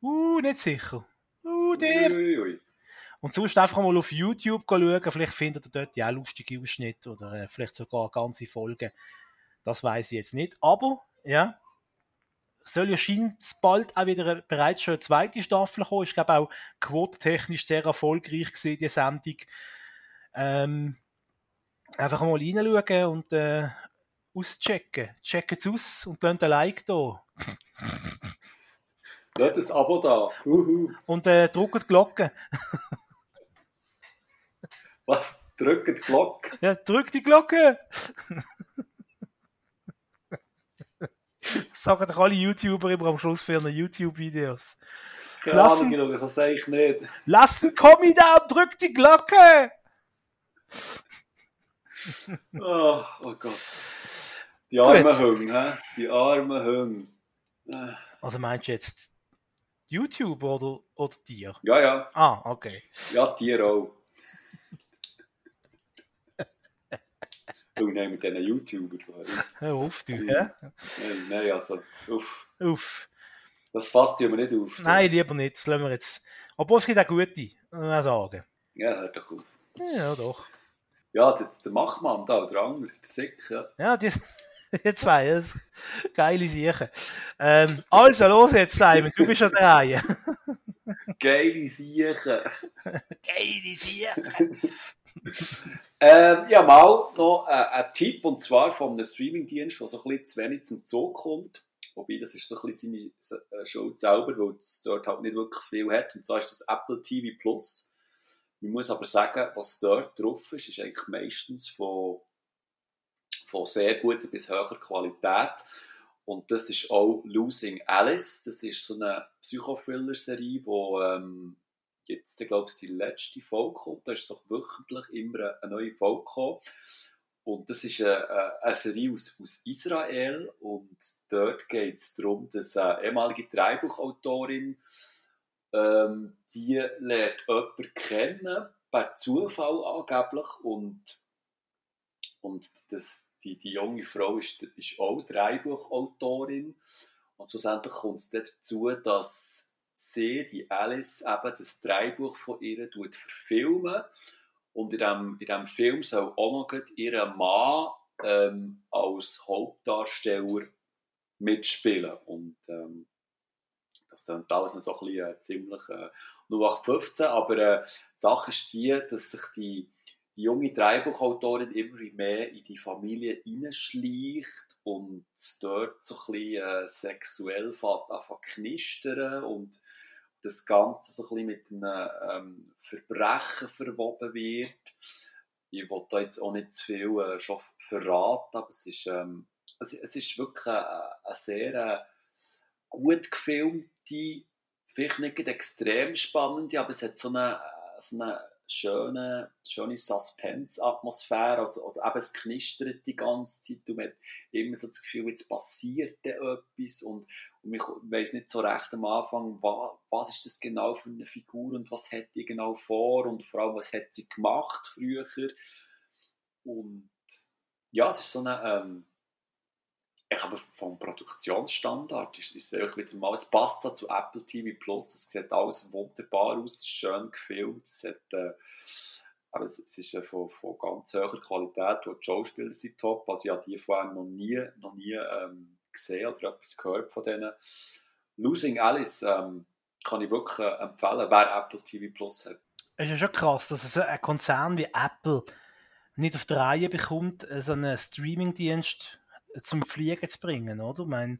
Speaker 2: Uh, nicht sicher. Uh, der. Ui, ui. Und sonst einfach mal auf YouTube schauen, vielleicht findet ihr dort ja auch lustige Ausschnitte oder äh, vielleicht sogar ganze Folgen. Das weiß ich jetzt nicht. Aber, ja, soll ja scheinbar bald auch wieder bereits schon eine zweite Staffel kommen. Ich glaube auch quotentechnisch sehr erfolgreich gewesen, die Sendung. Ähm, einfach mal reinschauen und äh, auschecken. Checken es aus und lasst ein Like da.
Speaker 1: Lasst ein Abo da. Uhu.
Speaker 2: Und äh, drückt die Glocke.
Speaker 1: Was? Drückt die Glocke?
Speaker 2: Ja, drückt die Glocke! sagen doch alle YouTuber immer am Schluss für ihre YouTube-Videos.
Speaker 1: Keine Ahnung, Ahnung, das sage ich nicht.
Speaker 2: Lass einen Kommi da und drück die Glocke!
Speaker 1: oh, oh Gott. Die armen Hunde, die armen Hunde.
Speaker 2: Also meinst du jetzt YouTube oder, oder Tier?
Speaker 1: Ja, ja.
Speaker 2: Ah, okay.
Speaker 1: Ja, Tier auch. Du, nein, mit diesen YouTubern.
Speaker 2: Hör auf, du, hä?
Speaker 1: Nein, nein, also, uff.
Speaker 2: Uff.
Speaker 1: Das fasst ja nicht auf.
Speaker 2: Nein, lieber nicht, das lassen wir jetzt. Obwohl es gibt auch gute, muss man sagen.
Speaker 1: Ja, hör doch auf.
Speaker 2: Ja, doch.
Speaker 1: Ja, der, der Machmann da, der andere, der Sick, ja.
Speaker 2: Ja, die, die zwei, das geile Sachen. Ähm, also, los jetzt, Simon, du bist an der Reihe.
Speaker 1: geile Sachen.
Speaker 2: geile Sachen.
Speaker 1: Ähm, ja, mal noch äh, ein Tipp, und zwar von einem Streamingdienst, der so ein bisschen zu wenig zum Zug kommt. Wobei, das ist so ein bisschen seine äh, Schuld selber, weil es dort halt nicht wirklich viel hat. Und zwar ist das Apple TV Plus. Man muss aber sagen, was dort drauf ist, ist eigentlich meistens von, von sehr guter bis höherer Qualität. Und das ist auch Losing Alice. Das ist so eine Psychothriller-Serie, die ähm, jetzt, glaube ich, die letzte Folge kommt. Da ist doch wöchentlich immer eine neue Folge gekommen. Und das ist eine, eine Serie aus, aus Israel und dort geht es darum, dass eine ehemalige Drehbuchautorin ähm, die lernt jemanden kennen, per Zufall angeblich und, und das, die, die junge Frau ist, ist auch Drehbuchautorin und schlussendlich kommt es dazu, dass sie, die Alice, eben das Drehbuch von ihr verfilmen. Und in diesem, Film soll auch noch ihr Mann ähm, als Hauptdarsteller mitspielen. Und ähm, das klingt alles noch so ein bisschen äh, ziemlich äh, 0815, aber äh, die Sache ist die, dass sich die, die junge Drehbuchautorin immer mehr in die Familie hineinschleicht und dort so ein bisschen äh, sexuell fährt anfangen knistern und das Ganze so ein bisschen mit einem ähm, Verbrechen verwoben wird. Ich will da jetzt auch nicht zu viel äh, schon verraten, aber es ist, ähm, es, es ist wirklich eine, eine sehr äh, gut gefilmte, vielleicht nicht extrem spannende, aber es hat so eine, äh, so eine schöne, schöne Suspense-Atmosphäre. Also, also eben, es knistert die ganze Zeit. Du hast immer so das Gefühl, jetzt passiert da etwas. Und, und ich weiß nicht so recht am Anfang, was, ist das genau für eine Figur und was hat die genau vor und vor allem, was hat sie gemacht früher. Und ja, es ist so eine. Ähm, ich habe vom Produktionsstandard ist, ist es wieder mal, es passt zu Apple TV Plus, es sieht alles wunderbar aus, es ist schön gefilmt, es, hat, äh, aber es, es ist äh, von, von ganz hoher Qualität, und die Schauspieler sind top, also ich habe die vorher noch nie, noch nie ähm, gesehen oder etwas gehört von denen. Losing Alice ähm, kann ich wirklich äh, empfehlen, wer Apple TV Plus hat.
Speaker 2: Es ist ja schon krass, dass es ein Konzern wie Apple nicht auf die Reihe bekommt, so einen Streamingdienst zum Fliegen zu bringen, oder? Ich meine,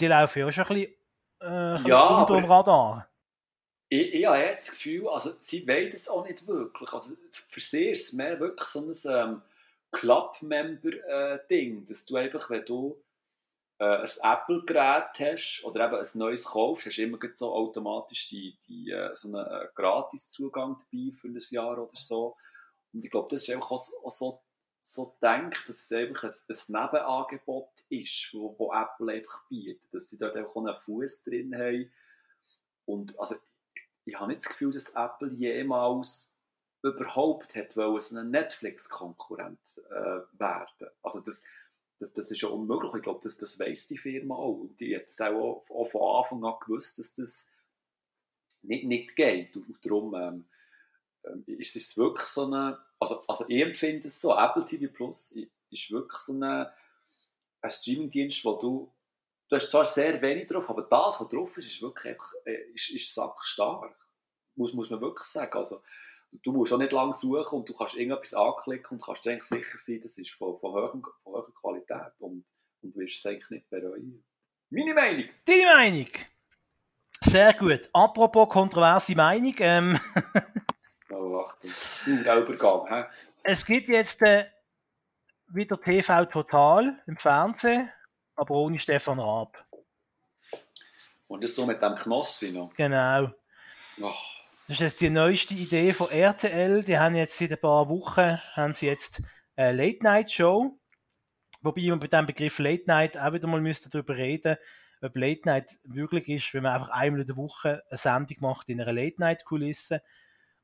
Speaker 2: die laufen ja schon ein bisschen, äh,
Speaker 1: ja,
Speaker 2: unter dem Radar.
Speaker 1: Ich, ich habe jetzt das Gefühl, also sie wollen das auch nicht wirklich. Also für sie ist es mehr wirklich so ein ähm, Club-Member-Ding, dass du einfach, wenn du äh, ein Apple-Gerät hast oder eben ein neues kaufst, hast du immer so automatisch die, die, äh, so einen äh, Gratis-Zugang dabei für ein Jahr oder so. Und ich glaube, das ist einfach auch, auch so so denkt, dass es einfach ein, ein Nebenangebot ist, wo, wo Apple einfach bietet, dass sie dort einfach einen Fuß drin haben. Und also, ich habe nicht das Gefühl, dass Apple jemals überhaupt hat wollen, so eine Netflix-Konkurrent äh, werden. Also das, das, das ist ja unmöglich. Ich glaube, das, das weiss die Firma auch. Und die hat es auch, auch von Anfang an gewusst, dass das nicht, nicht geht. Und, darum ähm, ähm, ist es wirklich so eine, also, also ich empfinde es so, Apple TV Plus ist wirklich so eine, ein Streamingdienst, wo du, du hast zwar sehr wenig drauf, aber das, was drauf ist, ist wirklich äh, ist, ist sackstark. Muss, muss man wirklich sagen. Also, du musst auch nicht lange suchen und du kannst irgendetwas anklicken und kannst eigentlich sicher sein, das ist von, von, hoher, von hoher Qualität und, und wirst es eigentlich nicht bereuen. Meine Meinung!
Speaker 2: Deine Meinung! Sehr gut. Apropos kontroverse Meinung. Ähm
Speaker 1: oh, Achtung. Der Übergang. He?
Speaker 2: Es gibt jetzt äh, wieder TV Total im Fernsehen, aber ohne Stefan Raab.
Speaker 1: Und das so mit dem Knossi noch?
Speaker 2: Genau. Oh. Das ist jetzt die neueste Idee von RTL. Die haben jetzt seit ein paar Wochen haben sie jetzt eine Late-Night-Show. Wobei man bei diesem Begriff Late-Night auch wieder mal müsste darüber reden ob Late-Night wirklich ist, wenn man einfach einmal in der Woche eine Sendung macht in einer Late-Night-Kulisse.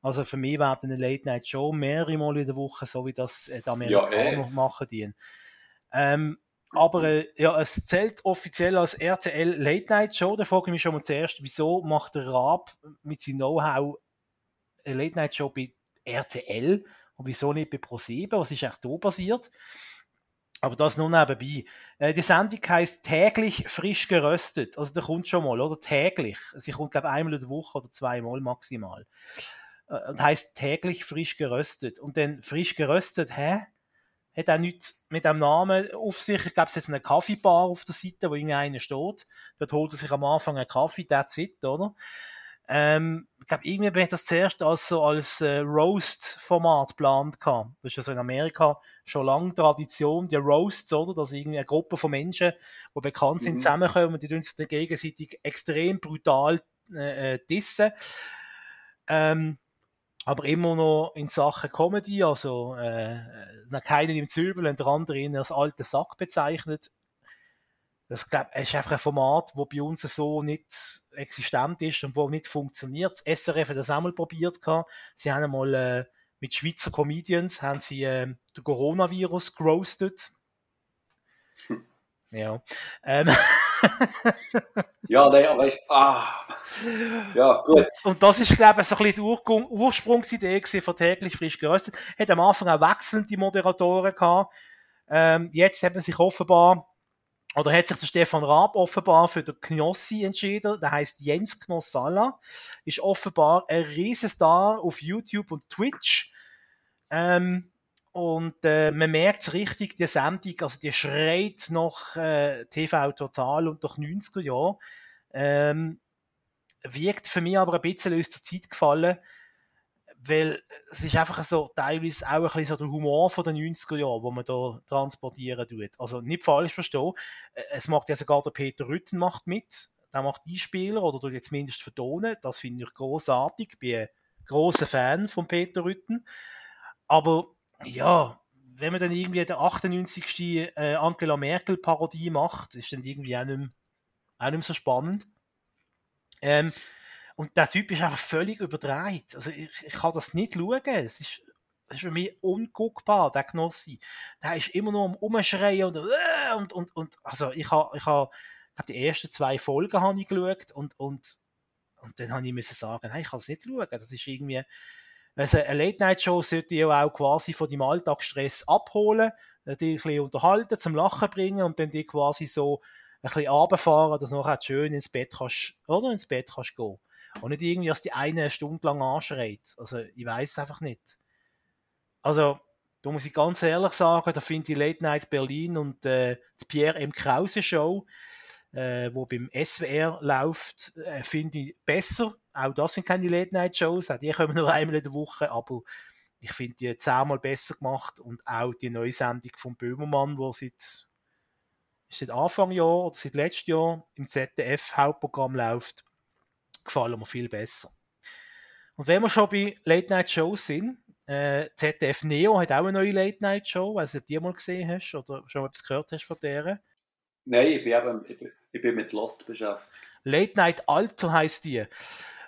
Speaker 2: Also für mich wäre eine Late-Night-Show mehrere Mal in der Woche, so wie das die Amerikaner ja, eh. machen. Die. Ähm, aber äh, ja, es zählt offiziell als RTL Late Night Show. Da frage ich mich schon mal zuerst, wieso macht der Raab mit seinem Know-how eine Late Night Show bei RTL und wieso nicht bei Pro7? Was ist echt da passiert? Aber das nur nebenbei. Äh, die Sendung heisst täglich frisch geröstet. Also da kommt schon mal, oder? Täglich. Sie kommt, glaube ich, einmal in der Woche oder zweimal maximal. Äh, und heisst täglich frisch geröstet. Und dann frisch geröstet, hä? Hat auch nichts mit dem Namen auf sich. Ich glaube, es ist eine Kaffeebar auf der Seite, wo irgendeiner steht. Dort holt er sich am Anfang einen Kaffee, that's it, oder? Ähm, ich glaube, irgendwie bin ich das zuerst als, so als äh, Roast-Format geplant. Das ist also in Amerika schon lange Tradition, die Roasts, oder? Dass irgendwie eine Gruppe von Menschen, die bekannt sind, mhm. zusammenkommen und die sich dann gegenseitig extrem brutal äh, äh dissen. Ähm, aber immer noch in Sachen Comedy, also äh, keinen im Zübel und der andere ihn als alten Sack bezeichnet. Das glaub, ist einfach ein Format, das bei uns so nicht existent ist und wo nicht funktioniert. Das SRF hat das auch mal probiert. Sie haben einmal äh, mit Schweizer Comedians haben sie äh, den Coronavirus gerostet. Hm. Ja. Ähm.
Speaker 1: ja, nein, aber ich, ah, ja, gut.
Speaker 2: Und das ist, glaube ich, so ein bisschen die Ur Ursprungsidee von täglich frisch geröstet. Hat am Anfang auch wechselnde Moderatoren gehabt. Ähm, jetzt hat man sich offenbar, oder hat sich der Stefan Raab offenbar für den Knossi entschieden. Der heißt Jens Knossalla. Ist offenbar ein Riesenstar auf YouTube und Twitch. Ähm, und äh, man merkt es richtig, die Sendung, also die schreit nach äh, TV Total und nach 90er Jahren. Ähm, wirkt für mich aber ein bisschen aus der Zeit gefallen, weil es ist einfach so teilweise auch ein bisschen so der Humor von den 90er Jahren, wo man da transportieren tut. Also nicht falsch verstehen. Äh, es macht ja sogar der Peter Rütten macht mit. Der macht Einspieler oder tut jetzt mindestens vertonen. Das finde ich großartig. Bin ein großer Fan von Peter Rütten. Aber ja, wenn man dann irgendwie der 98. Äh, Angela Merkel Parodie macht, ist dann irgendwie auch nicht mehr, auch nicht mehr so spannend. Ähm, und der Typ ist einfach völlig überdreht. Also ich, ich kann das nicht schauen. Es ist, das ist für mich unguckbar, der Knossi. Der ist immer nur am Umschreien und, äh, und, und, und also ich habe, ich habe, die ersten zwei Folgen habe ich geschaut und, und, und dann habe ich müssen sagen, nein, ich kann es nicht schauen. Das ist irgendwie, also eine Late-Night-Show sollte ja auch quasi von deinem Alltagsstress abholen, äh, dich ein bisschen unterhalten, zum Lachen bringen und dann die quasi so bisschen runterfahren, dass du nachher schön ins Bett kannst, oder ins Bett kannst gehen. Und nicht irgendwie, dass die eine Stunde lang anschreit. Also, ich weiß es einfach nicht. Also, da muss ich ganz ehrlich sagen, da finde ich Late Night Berlin und äh, die Pierre M. Krause Show, äh, wo beim SWR läuft, äh, finde ich besser auch das sind keine Late-Night-Shows, auch die kommen nur einmal in der Woche, aber ich finde die zehnmal besser gemacht und auch die neue Sendung von Böhmermann, wo seit, seit Anfang Jahr oder seit letztem Jahr im ZDF-Hauptprogramm läuft, gefallen mir viel besser. Und wenn wir schon bei Late-Night-Shows sind, äh, ZDF Neo hat auch eine neue Late-Night-Show, weiß nicht, ob du die mal gesehen hast oder schon etwas gehört hast von der.
Speaker 1: Nein, ich bin, eben, ich bin, ich bin mit Lost beschäftigt.
Speaker 2: Late Night Alter heißt die.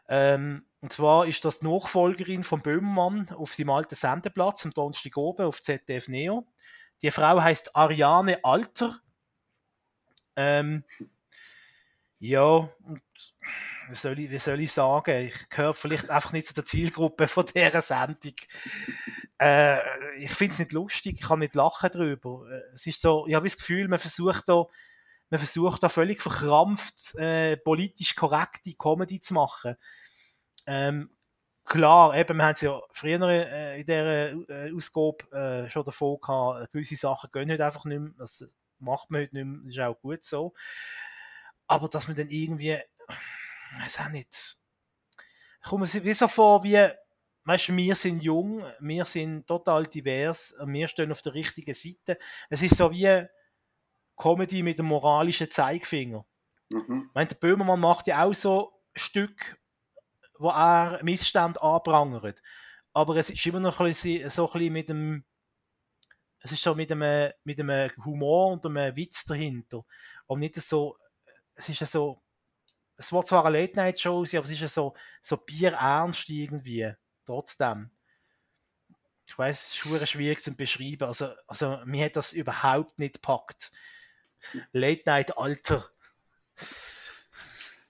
Speaker 2: Ähm, und zwar ist das die Nachfolgerin von Böhmermann auf seinem alten Sendeplatz am Donnerstag oben auf ZDF Neo. Die Frau heißt Ariane Alter. Ähm, ja, und wie soll, ich, wie soll ich sagen? Ich gehöre vielleicht einfach nicht zu der Zielgruppe von dieser Sendung. Äh, ich finde es nicht lustig, ich kann nicht lachen darüber. Es ist so, ich habe das Gefühl, man versucht da, man versucht da völlig verkrampft, äh, politisch korrekte Comedy zu machen. Ähm, klar, eben, wir haben es ja früher äh, in dieser äh, Ausgabe äh, schon davon gehabt, gewisse Sachen gehen heute einfach nicht mehr, das macht man heute nicht mehr, das ist auch gut so. Aber dass man dann irgendwie, ich weiß auch nicht, kommt mir wie so vor, wie, weißt du, wir sind jung, wir sind total divers, wir stehen auf der richtigen Seite. Es ist so wie Comedy mit einem moralischen Zeigefinger. Mhm. Ich meine, der Böhmermann macht ja auch so Stück, wo er Missstand anprangert. Aber es ist immer noch ein bisschen, so ein bisschen mit dem, es ist so mit einem, mit einem Humor und einem Witz dahinter. Und nicht so, es ist ja so, es war zwar eine Late-Night-Show, aber es ist ja so, so bierernst irgendwie, trotzdem. Ich weiß, es ist schwierig zu beschreiben. Also, also, mir hat das überhaupt nicht gepackt. Late-Night-Alter.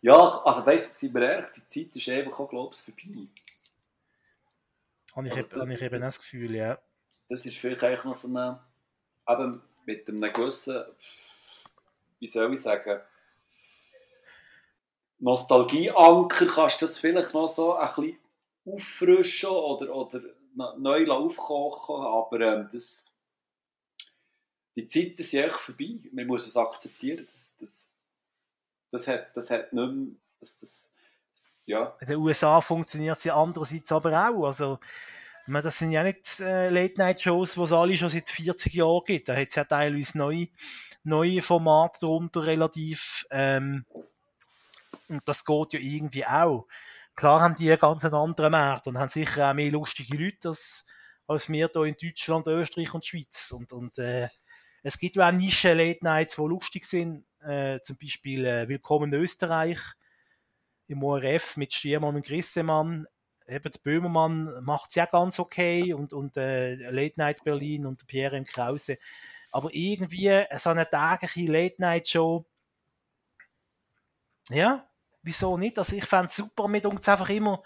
Speaker 1: Ja, also weißt du, sind wir ehrlich, die Zeit ist einfach auch, glaube ich, vorbei.
Speaker 2: Habe ich, also, habe ich eben das Gefühl, ja.
Speaker 1: Das ist vielleicht eigentlich noch so eine, eben mit einem gewissen, wie soll ich sagen, Nostalgieanker kannst du das vielleicht noch so ein bisschen auffrischen oder, oder neu aufkochen, aber ähm, das, die Zeiten sind echt vorbei. Man muss es akzeptieren. Das, das, das, hat, das hat nicht mehr, das, das, ja.
Speaker 2: In den USA funktioniert es ja andererseits aber auch. Also, meine, das sind ja nicht äh, Late-Night-Shows, die es alle schon seit 40 Jahren gibt. Da hat es ja teilweise neue, neue Formate darunter relativ. Ähm, und das geht ja irgendwie auch. Klar haben die einen ganz anderen Markt und haben sicher auch mehr lustige Leute als, als wir hier in Deutschland, Österreich und Schweiz. Und, und äh, es gibt auch Nischen-Late-Nights, die lustig sind. Äh, zum Beispiel äh, Willkommen in Österreich im ORF mit Stiermann und Grissemann. Eben der Böhmermann macht es ja ganz okay und, und äh, Late Night Berlin und Pierre im Krause. Aber irgendwie so eine tägliche Late Night Show, ja, wieso nicht? Also ich fände es super, mit uns einfach immer,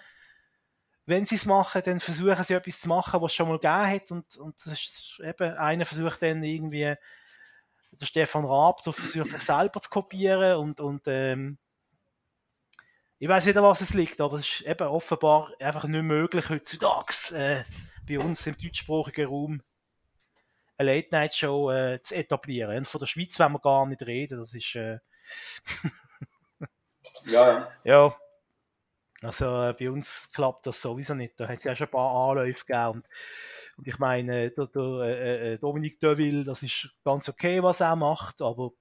Speaker 2: wenn sie es machen, dann versuchen sie etwas zu machen, was es schon mal gegeben hat und, und eben, einer versucht dann irgendwie, der Stefan Raab, der versucht sich selber zu kopieren und, und ähm, ich weiß nicht, an was es liegt, aber es ist eben offenbar einfach nicht möglich heutzutage äh, bei uns im deutschsprachigen Raum eine Late-Night-Show äh, zu etablieren. Und von der Schweiz wollen wir gar nicht reden, das ist äh,
Speaker 1: Ja.
Speaker 2: Ja. Also äh, bei uns klappt das sowieso nicht. Da hat es ja schon ein paar Anläufe gegeben. Und, und ich meine, der, der äh, äh Dominique Deville, das ist ganz okay, was er macht, aber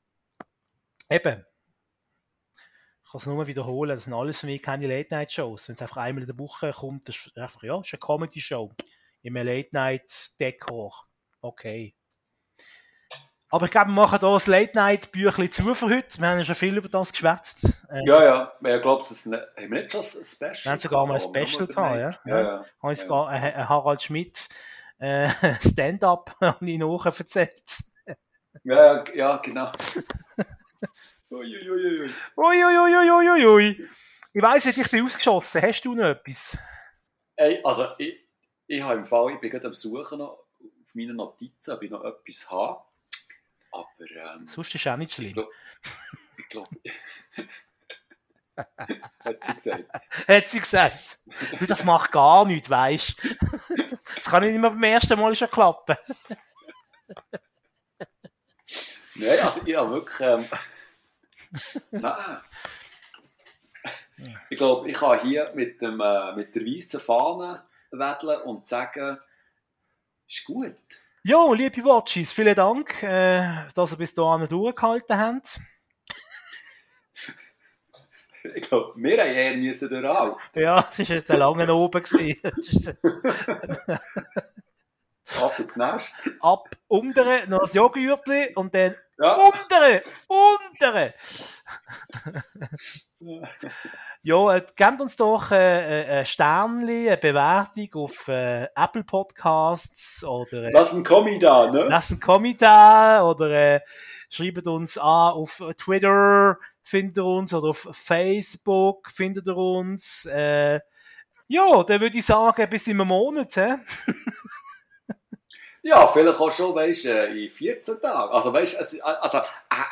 Speaker 2: eben, ich kann es nur wiederholen, das sind alles für mich keine Late-Night-Shows. Wenn es einfach einmal in der Woche kommt, das ist einfach, ja, ist eine Comedy-Show. Im Late-Night-Dekor. Okay. Aber ich glaube, wir machen hier ein Late-Night-Büchlein zu für heute. Wir haben ja schon viel über das geschwätzt.
Speaker 1: Äh, ja, ja. Ich glaube, das haben wir nicht schon ein Special
Speaker 2: Wir haben sogar mal ein Special gehabt, ja.
Speaker 1: Ja, ja. ja.
Speaker 2: Habe ich sogar äh, Harald Schmidt äh, Stand-up nachher
Speaker 1: ja, ja, genau. Uiuiuiui.
Speaker 2: Uiuiuiuiui. Ich weiss nicht, ich bin ausgeschossen. Hast du noch etwas?
Speaker 1: Ey, also, ich, ich habe im Fall, ich bin gerade am Suchen noch auf meinen Notizen, ob ich noch etwas habe. Aber. Ähm,
Speaker 2: Sonst ist auch nicht schlimm.
Speaker 1: Ich glaube. Hat sie gesagt.
Speaker 2: Hat sie gesagt. Das macht gar nichts, weißt du. Das kann nicht immer beim ersten Mal schon klappen.
Speaker 1: Nein, also ich habe wirklich. Ähm, nein. Ich glaube, ich kann hier mit, dem, äh, mit der weißen Fahne wedeln und sagen, ist gut.
Speaker 2: Ja, liebe Watchies, vielen Dank, äh, dass ihr bis dahin durchgehalten habt.
Speaker 1: Ich glaube, wir haben eher müssen durch auch.
Speaker 2: Ja, es war jetzt ein langer oben.
Speaker 1: Ab ins Nest.
Speaker 2: Ab unten noch ein Joghurtli und dann Ja. Untere! Untere! ja, äh, gebt uns doch äh, äh, ein Sternchen, eine Bewertung auf äh, Apple Podcasts oder... Äh,
Speaker 1: Lass ein Kommi da, ne?
Speaker 2: Lass ein Kommi da oder äh, schreibt uns an auf Twitter, findet ihr uns, oder auf Facebook findet ihr uns. Äh, ja, dann würde ich sagen, bis in einem Monat. He?
Speaker 1: Ja, vielleicht auch schon, weißt du, in 14 Tagen. Also, weißt du, also, äh,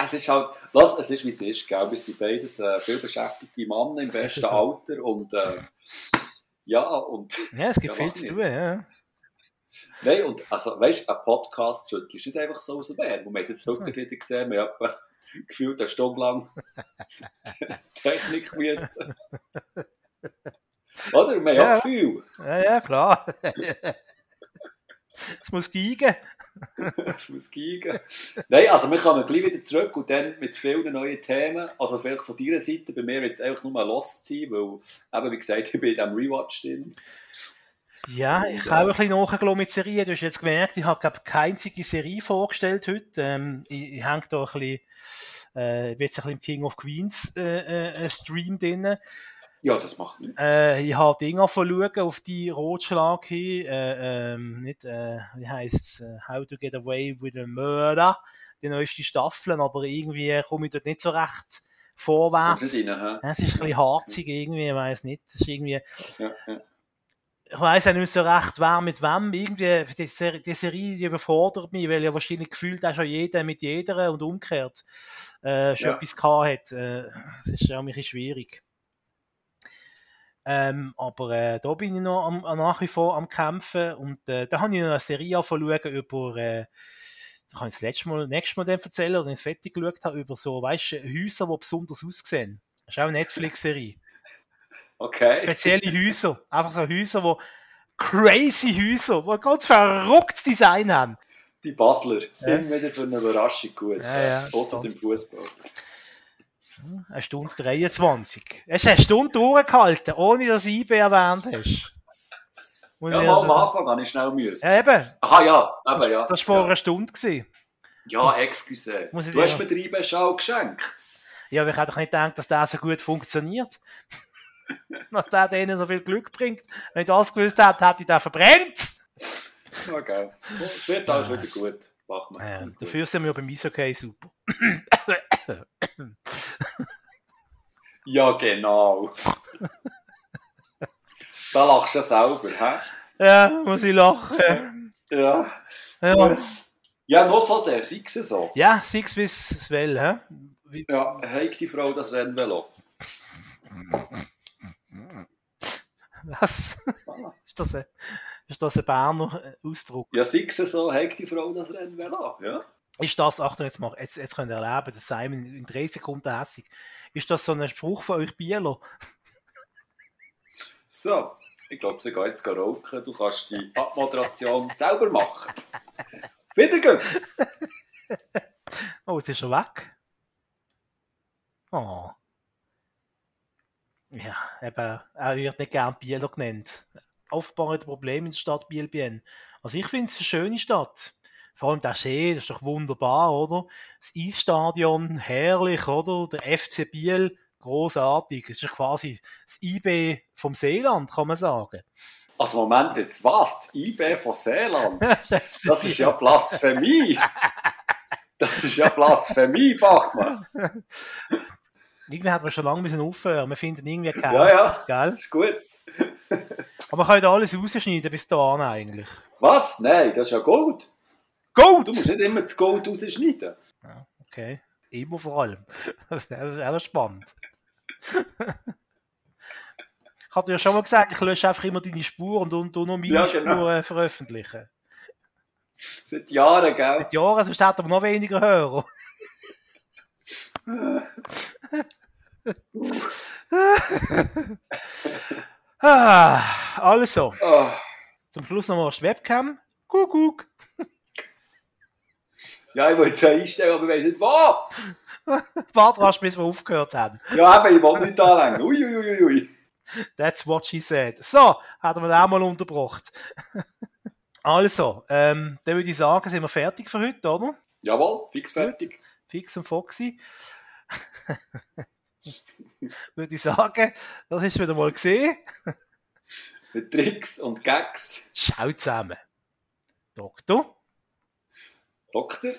Speaker 1: es ist halt, lass, es ist wie es ist, gell? Wir sind beides äh, viel beschäftigte Männer im besten Alter und, äh, ja, und.
Speaker 2: Ja, es gibt ja, viel zu tun, ja.
Speaker 1: Nein, und, also, weißt du, ein Podcast ist nicht einfach so aus dem Meer. Wir haben es jetzt wirklich wieder gesehen, wir haben gefühlt eine Stunde lang Technik müssen. Oder? Wir haben ja, Gefühl.
Speaker 2: Ja, ja, klar. Es muss geigen.
Speaker 1: es muss geigen. Nein, also wir kommen gleich wieder zurück und dann mit vielen neuen Themen. Also vielleicht von deiner Seite, bei mir wird es einfach nur mal Lost sein, weil, eben wie gesagt, ich bin in diesem Rewatch drin.
Speaker 2: Ja, ich habe auch ein bisschen nachgelassen mit Serien. Du hast jetzt gemerkt, ich habe glaube keine einzige Serie vorgestellt heute. Ähm, ich, ich hänge da ein bisschen, äh, ich bin jetzt ein bisschen im King of Queens äh, äh, Stream drin.
Speaker 1: Ja, das macht nichts.
Speaker 2: Äh, ich habe Dinge schauen auf die Rotschlag hin. Äh, ähm, nicht, äh, wie heisst es? Uh, How to Get Away with a Murder. Die neueste Staffel, aber irgendwie komme ich dort nicht so recht vorwärts. Es ist ein bisschen harzig irgendwie, ich weiß nicht. Es ist irgendwie. Ja, ja. Ich weiß auch nicht so recht, wer mit wem. Irgendwie, die Serie, die, Serie die überfordert mich, weil ja wahrscheinlich gefühlt auch schon jeder mit jeder und umgekehrt äh, schon ja. etwas gehabt hat. Äh, es ist ja ein bisschen schwierig. Ähm, aber äh, da bin ich noch am, nach wie vor am Kämpfen und äh, da habe ich noch eine Serie anschauen über, äh, da kann ich das letzte Mal, nächstes Mal dann erzählen, oder ich fertig geschaut habe, über so, weißt du, Häuser, die besonders aussehen. Das ist auch eine Netflix-Serie.
Speaker 1: Okay.
Speaker 2: Spezielle Häuser. Einfach so Häuser, die crazy Häuser, die ein ganz verrücktes Design haben.
Speaker 1: Die Basler. Ja. Immer wieder für eine Überraschung gut.
Speaker 2: Ja, ja.
Speaker 1: Außer dem Fußball.
Speaker 2: Eine Stunde 23. Es ist eine Stunde durchgehalten, ohne dass du IB erwähnt hast.
Speaker 1: Und ja, mal also... am Anfang habe ich schnell müssen.
Speaker 2: Ja, eben.
Speaker 1: Aha, ja, eben, ja.
Speaker 2: Das war vor
Speaker 1: ja.
Speaker 2: einer Stunde. Gewesen.
Speaker 1: Ja, excuse. Du hast mir den IB-Schau geschenkt.
Speaker 2: Ja, aber ich hätte doch nicht gedacht, dass das so gut funktioniert. dass der denen so viel Glück bringt. Wenn ich das gewusst hätte, hätte ich den verbrennt.
Speaker 1: Okay. Es wird alles wieder gut. Machen wir.
Speaker 2: Ja, dafür sind wir beim Eishockey super.
Speaker 1: ja, genau. da lachst du selber, hä?
Speaker 2: Ja, muss ich lachen.
Speaker 1: Ja. Ja, ja noch so der, sei es so.
Speaker 2: Ja, sei es wie es will, hä?
Speaker 1: Wie... Ja, heigt die Frau das Rennvelo?
Speaker 2: Was? ist, das ein, ist das ein Berner Ausdruck?
Speaker 1: Ja, sei es so, heigt die Frau das Rennvelo, ja?
Speaker 2: Ist das, Achtung, jetzt, mal, jetzt, jetzt könnt ihr erleben, dass Simon in drei Sekunden hässig. Ist das so ein Spruch von euch Bieler?
Speaker 1: So, ich glaube, sie geht jetzt rauchen. Du kannst die Abmoderation selber machen. Wieder geht's.
Speaker 2: Oh, jetzt ist er weg. Oh. Ja, eben, er wird nicht gern Bieler genannt. Offenbar ein Problem in der Stadt Biel-Bien. Also ich finde es eine schöne Stadt. Vor allem der See, das ist doch wunderbar, oder? Das Eisstadion, herrlich, oder? Der FC Biel, großartig. Das ist quasi das IB vom Seeland, kann man sagen.
Speaker 1: Also Moment, jetzt was? Das IB von Seeland? Das ist ja Blasphemie. Das ist ja Blasphemie, Bachmann.
Speaker 2: Irgendwie hat man schon lange müssen aufhören. Wir finden irgendwie keinen.
Speaker 1: Ja, ja. Gell? Ist gut.
Speaker 2: Aber man kann ja alles rausschneiden bis dahin eigentlich.
Speaker 1: Was? Nein, das ist ja gut.
Speaker 2: Gold!
Speaker 1: Du musst nicht immer das Gold rausschneiden.
Speaker 2: Ja, okay. Immer vor allem. Das ist auch spannend. ich hatte ja schon mal gesagt, ich lösche einfach immer deine Spur und du noch meine ja, genau. Spur äh, veröffentlichen.
Speaker 1: Seit Jahren, gell?
Speaker 2: Seit Jahren, sonst hätten wir noch weniger Hörer. ah, also. Oh. Zum Schluss noch mal die Webcam. Kuckuck.
Speaker 1: Ja, ich wollte es ja einstellen, aber ich weiß nicht wo.
Speaker 2: Warte rasch, bis wir aufgehört haben.
Speaker 1: Ja, aber ich will nicht anlängen. Uiuiuiui. Ui, ui.
Speaker 2: That's what she said. So, haben wir den auch mal unterbrochen. also, ähm, dann würde ich sagen, sind wir fertig für heute, oder?
Speaker 1: Jawohl, fix fertig.
Speaker 2: Fix und Foxy. Würde ich sagen, das ist wieder mal gesehen.
Speaker 1: Mit Tricks und Gags.
Speaker 2: Schau zusammen. Doktor.
Speaker 1: Doktor.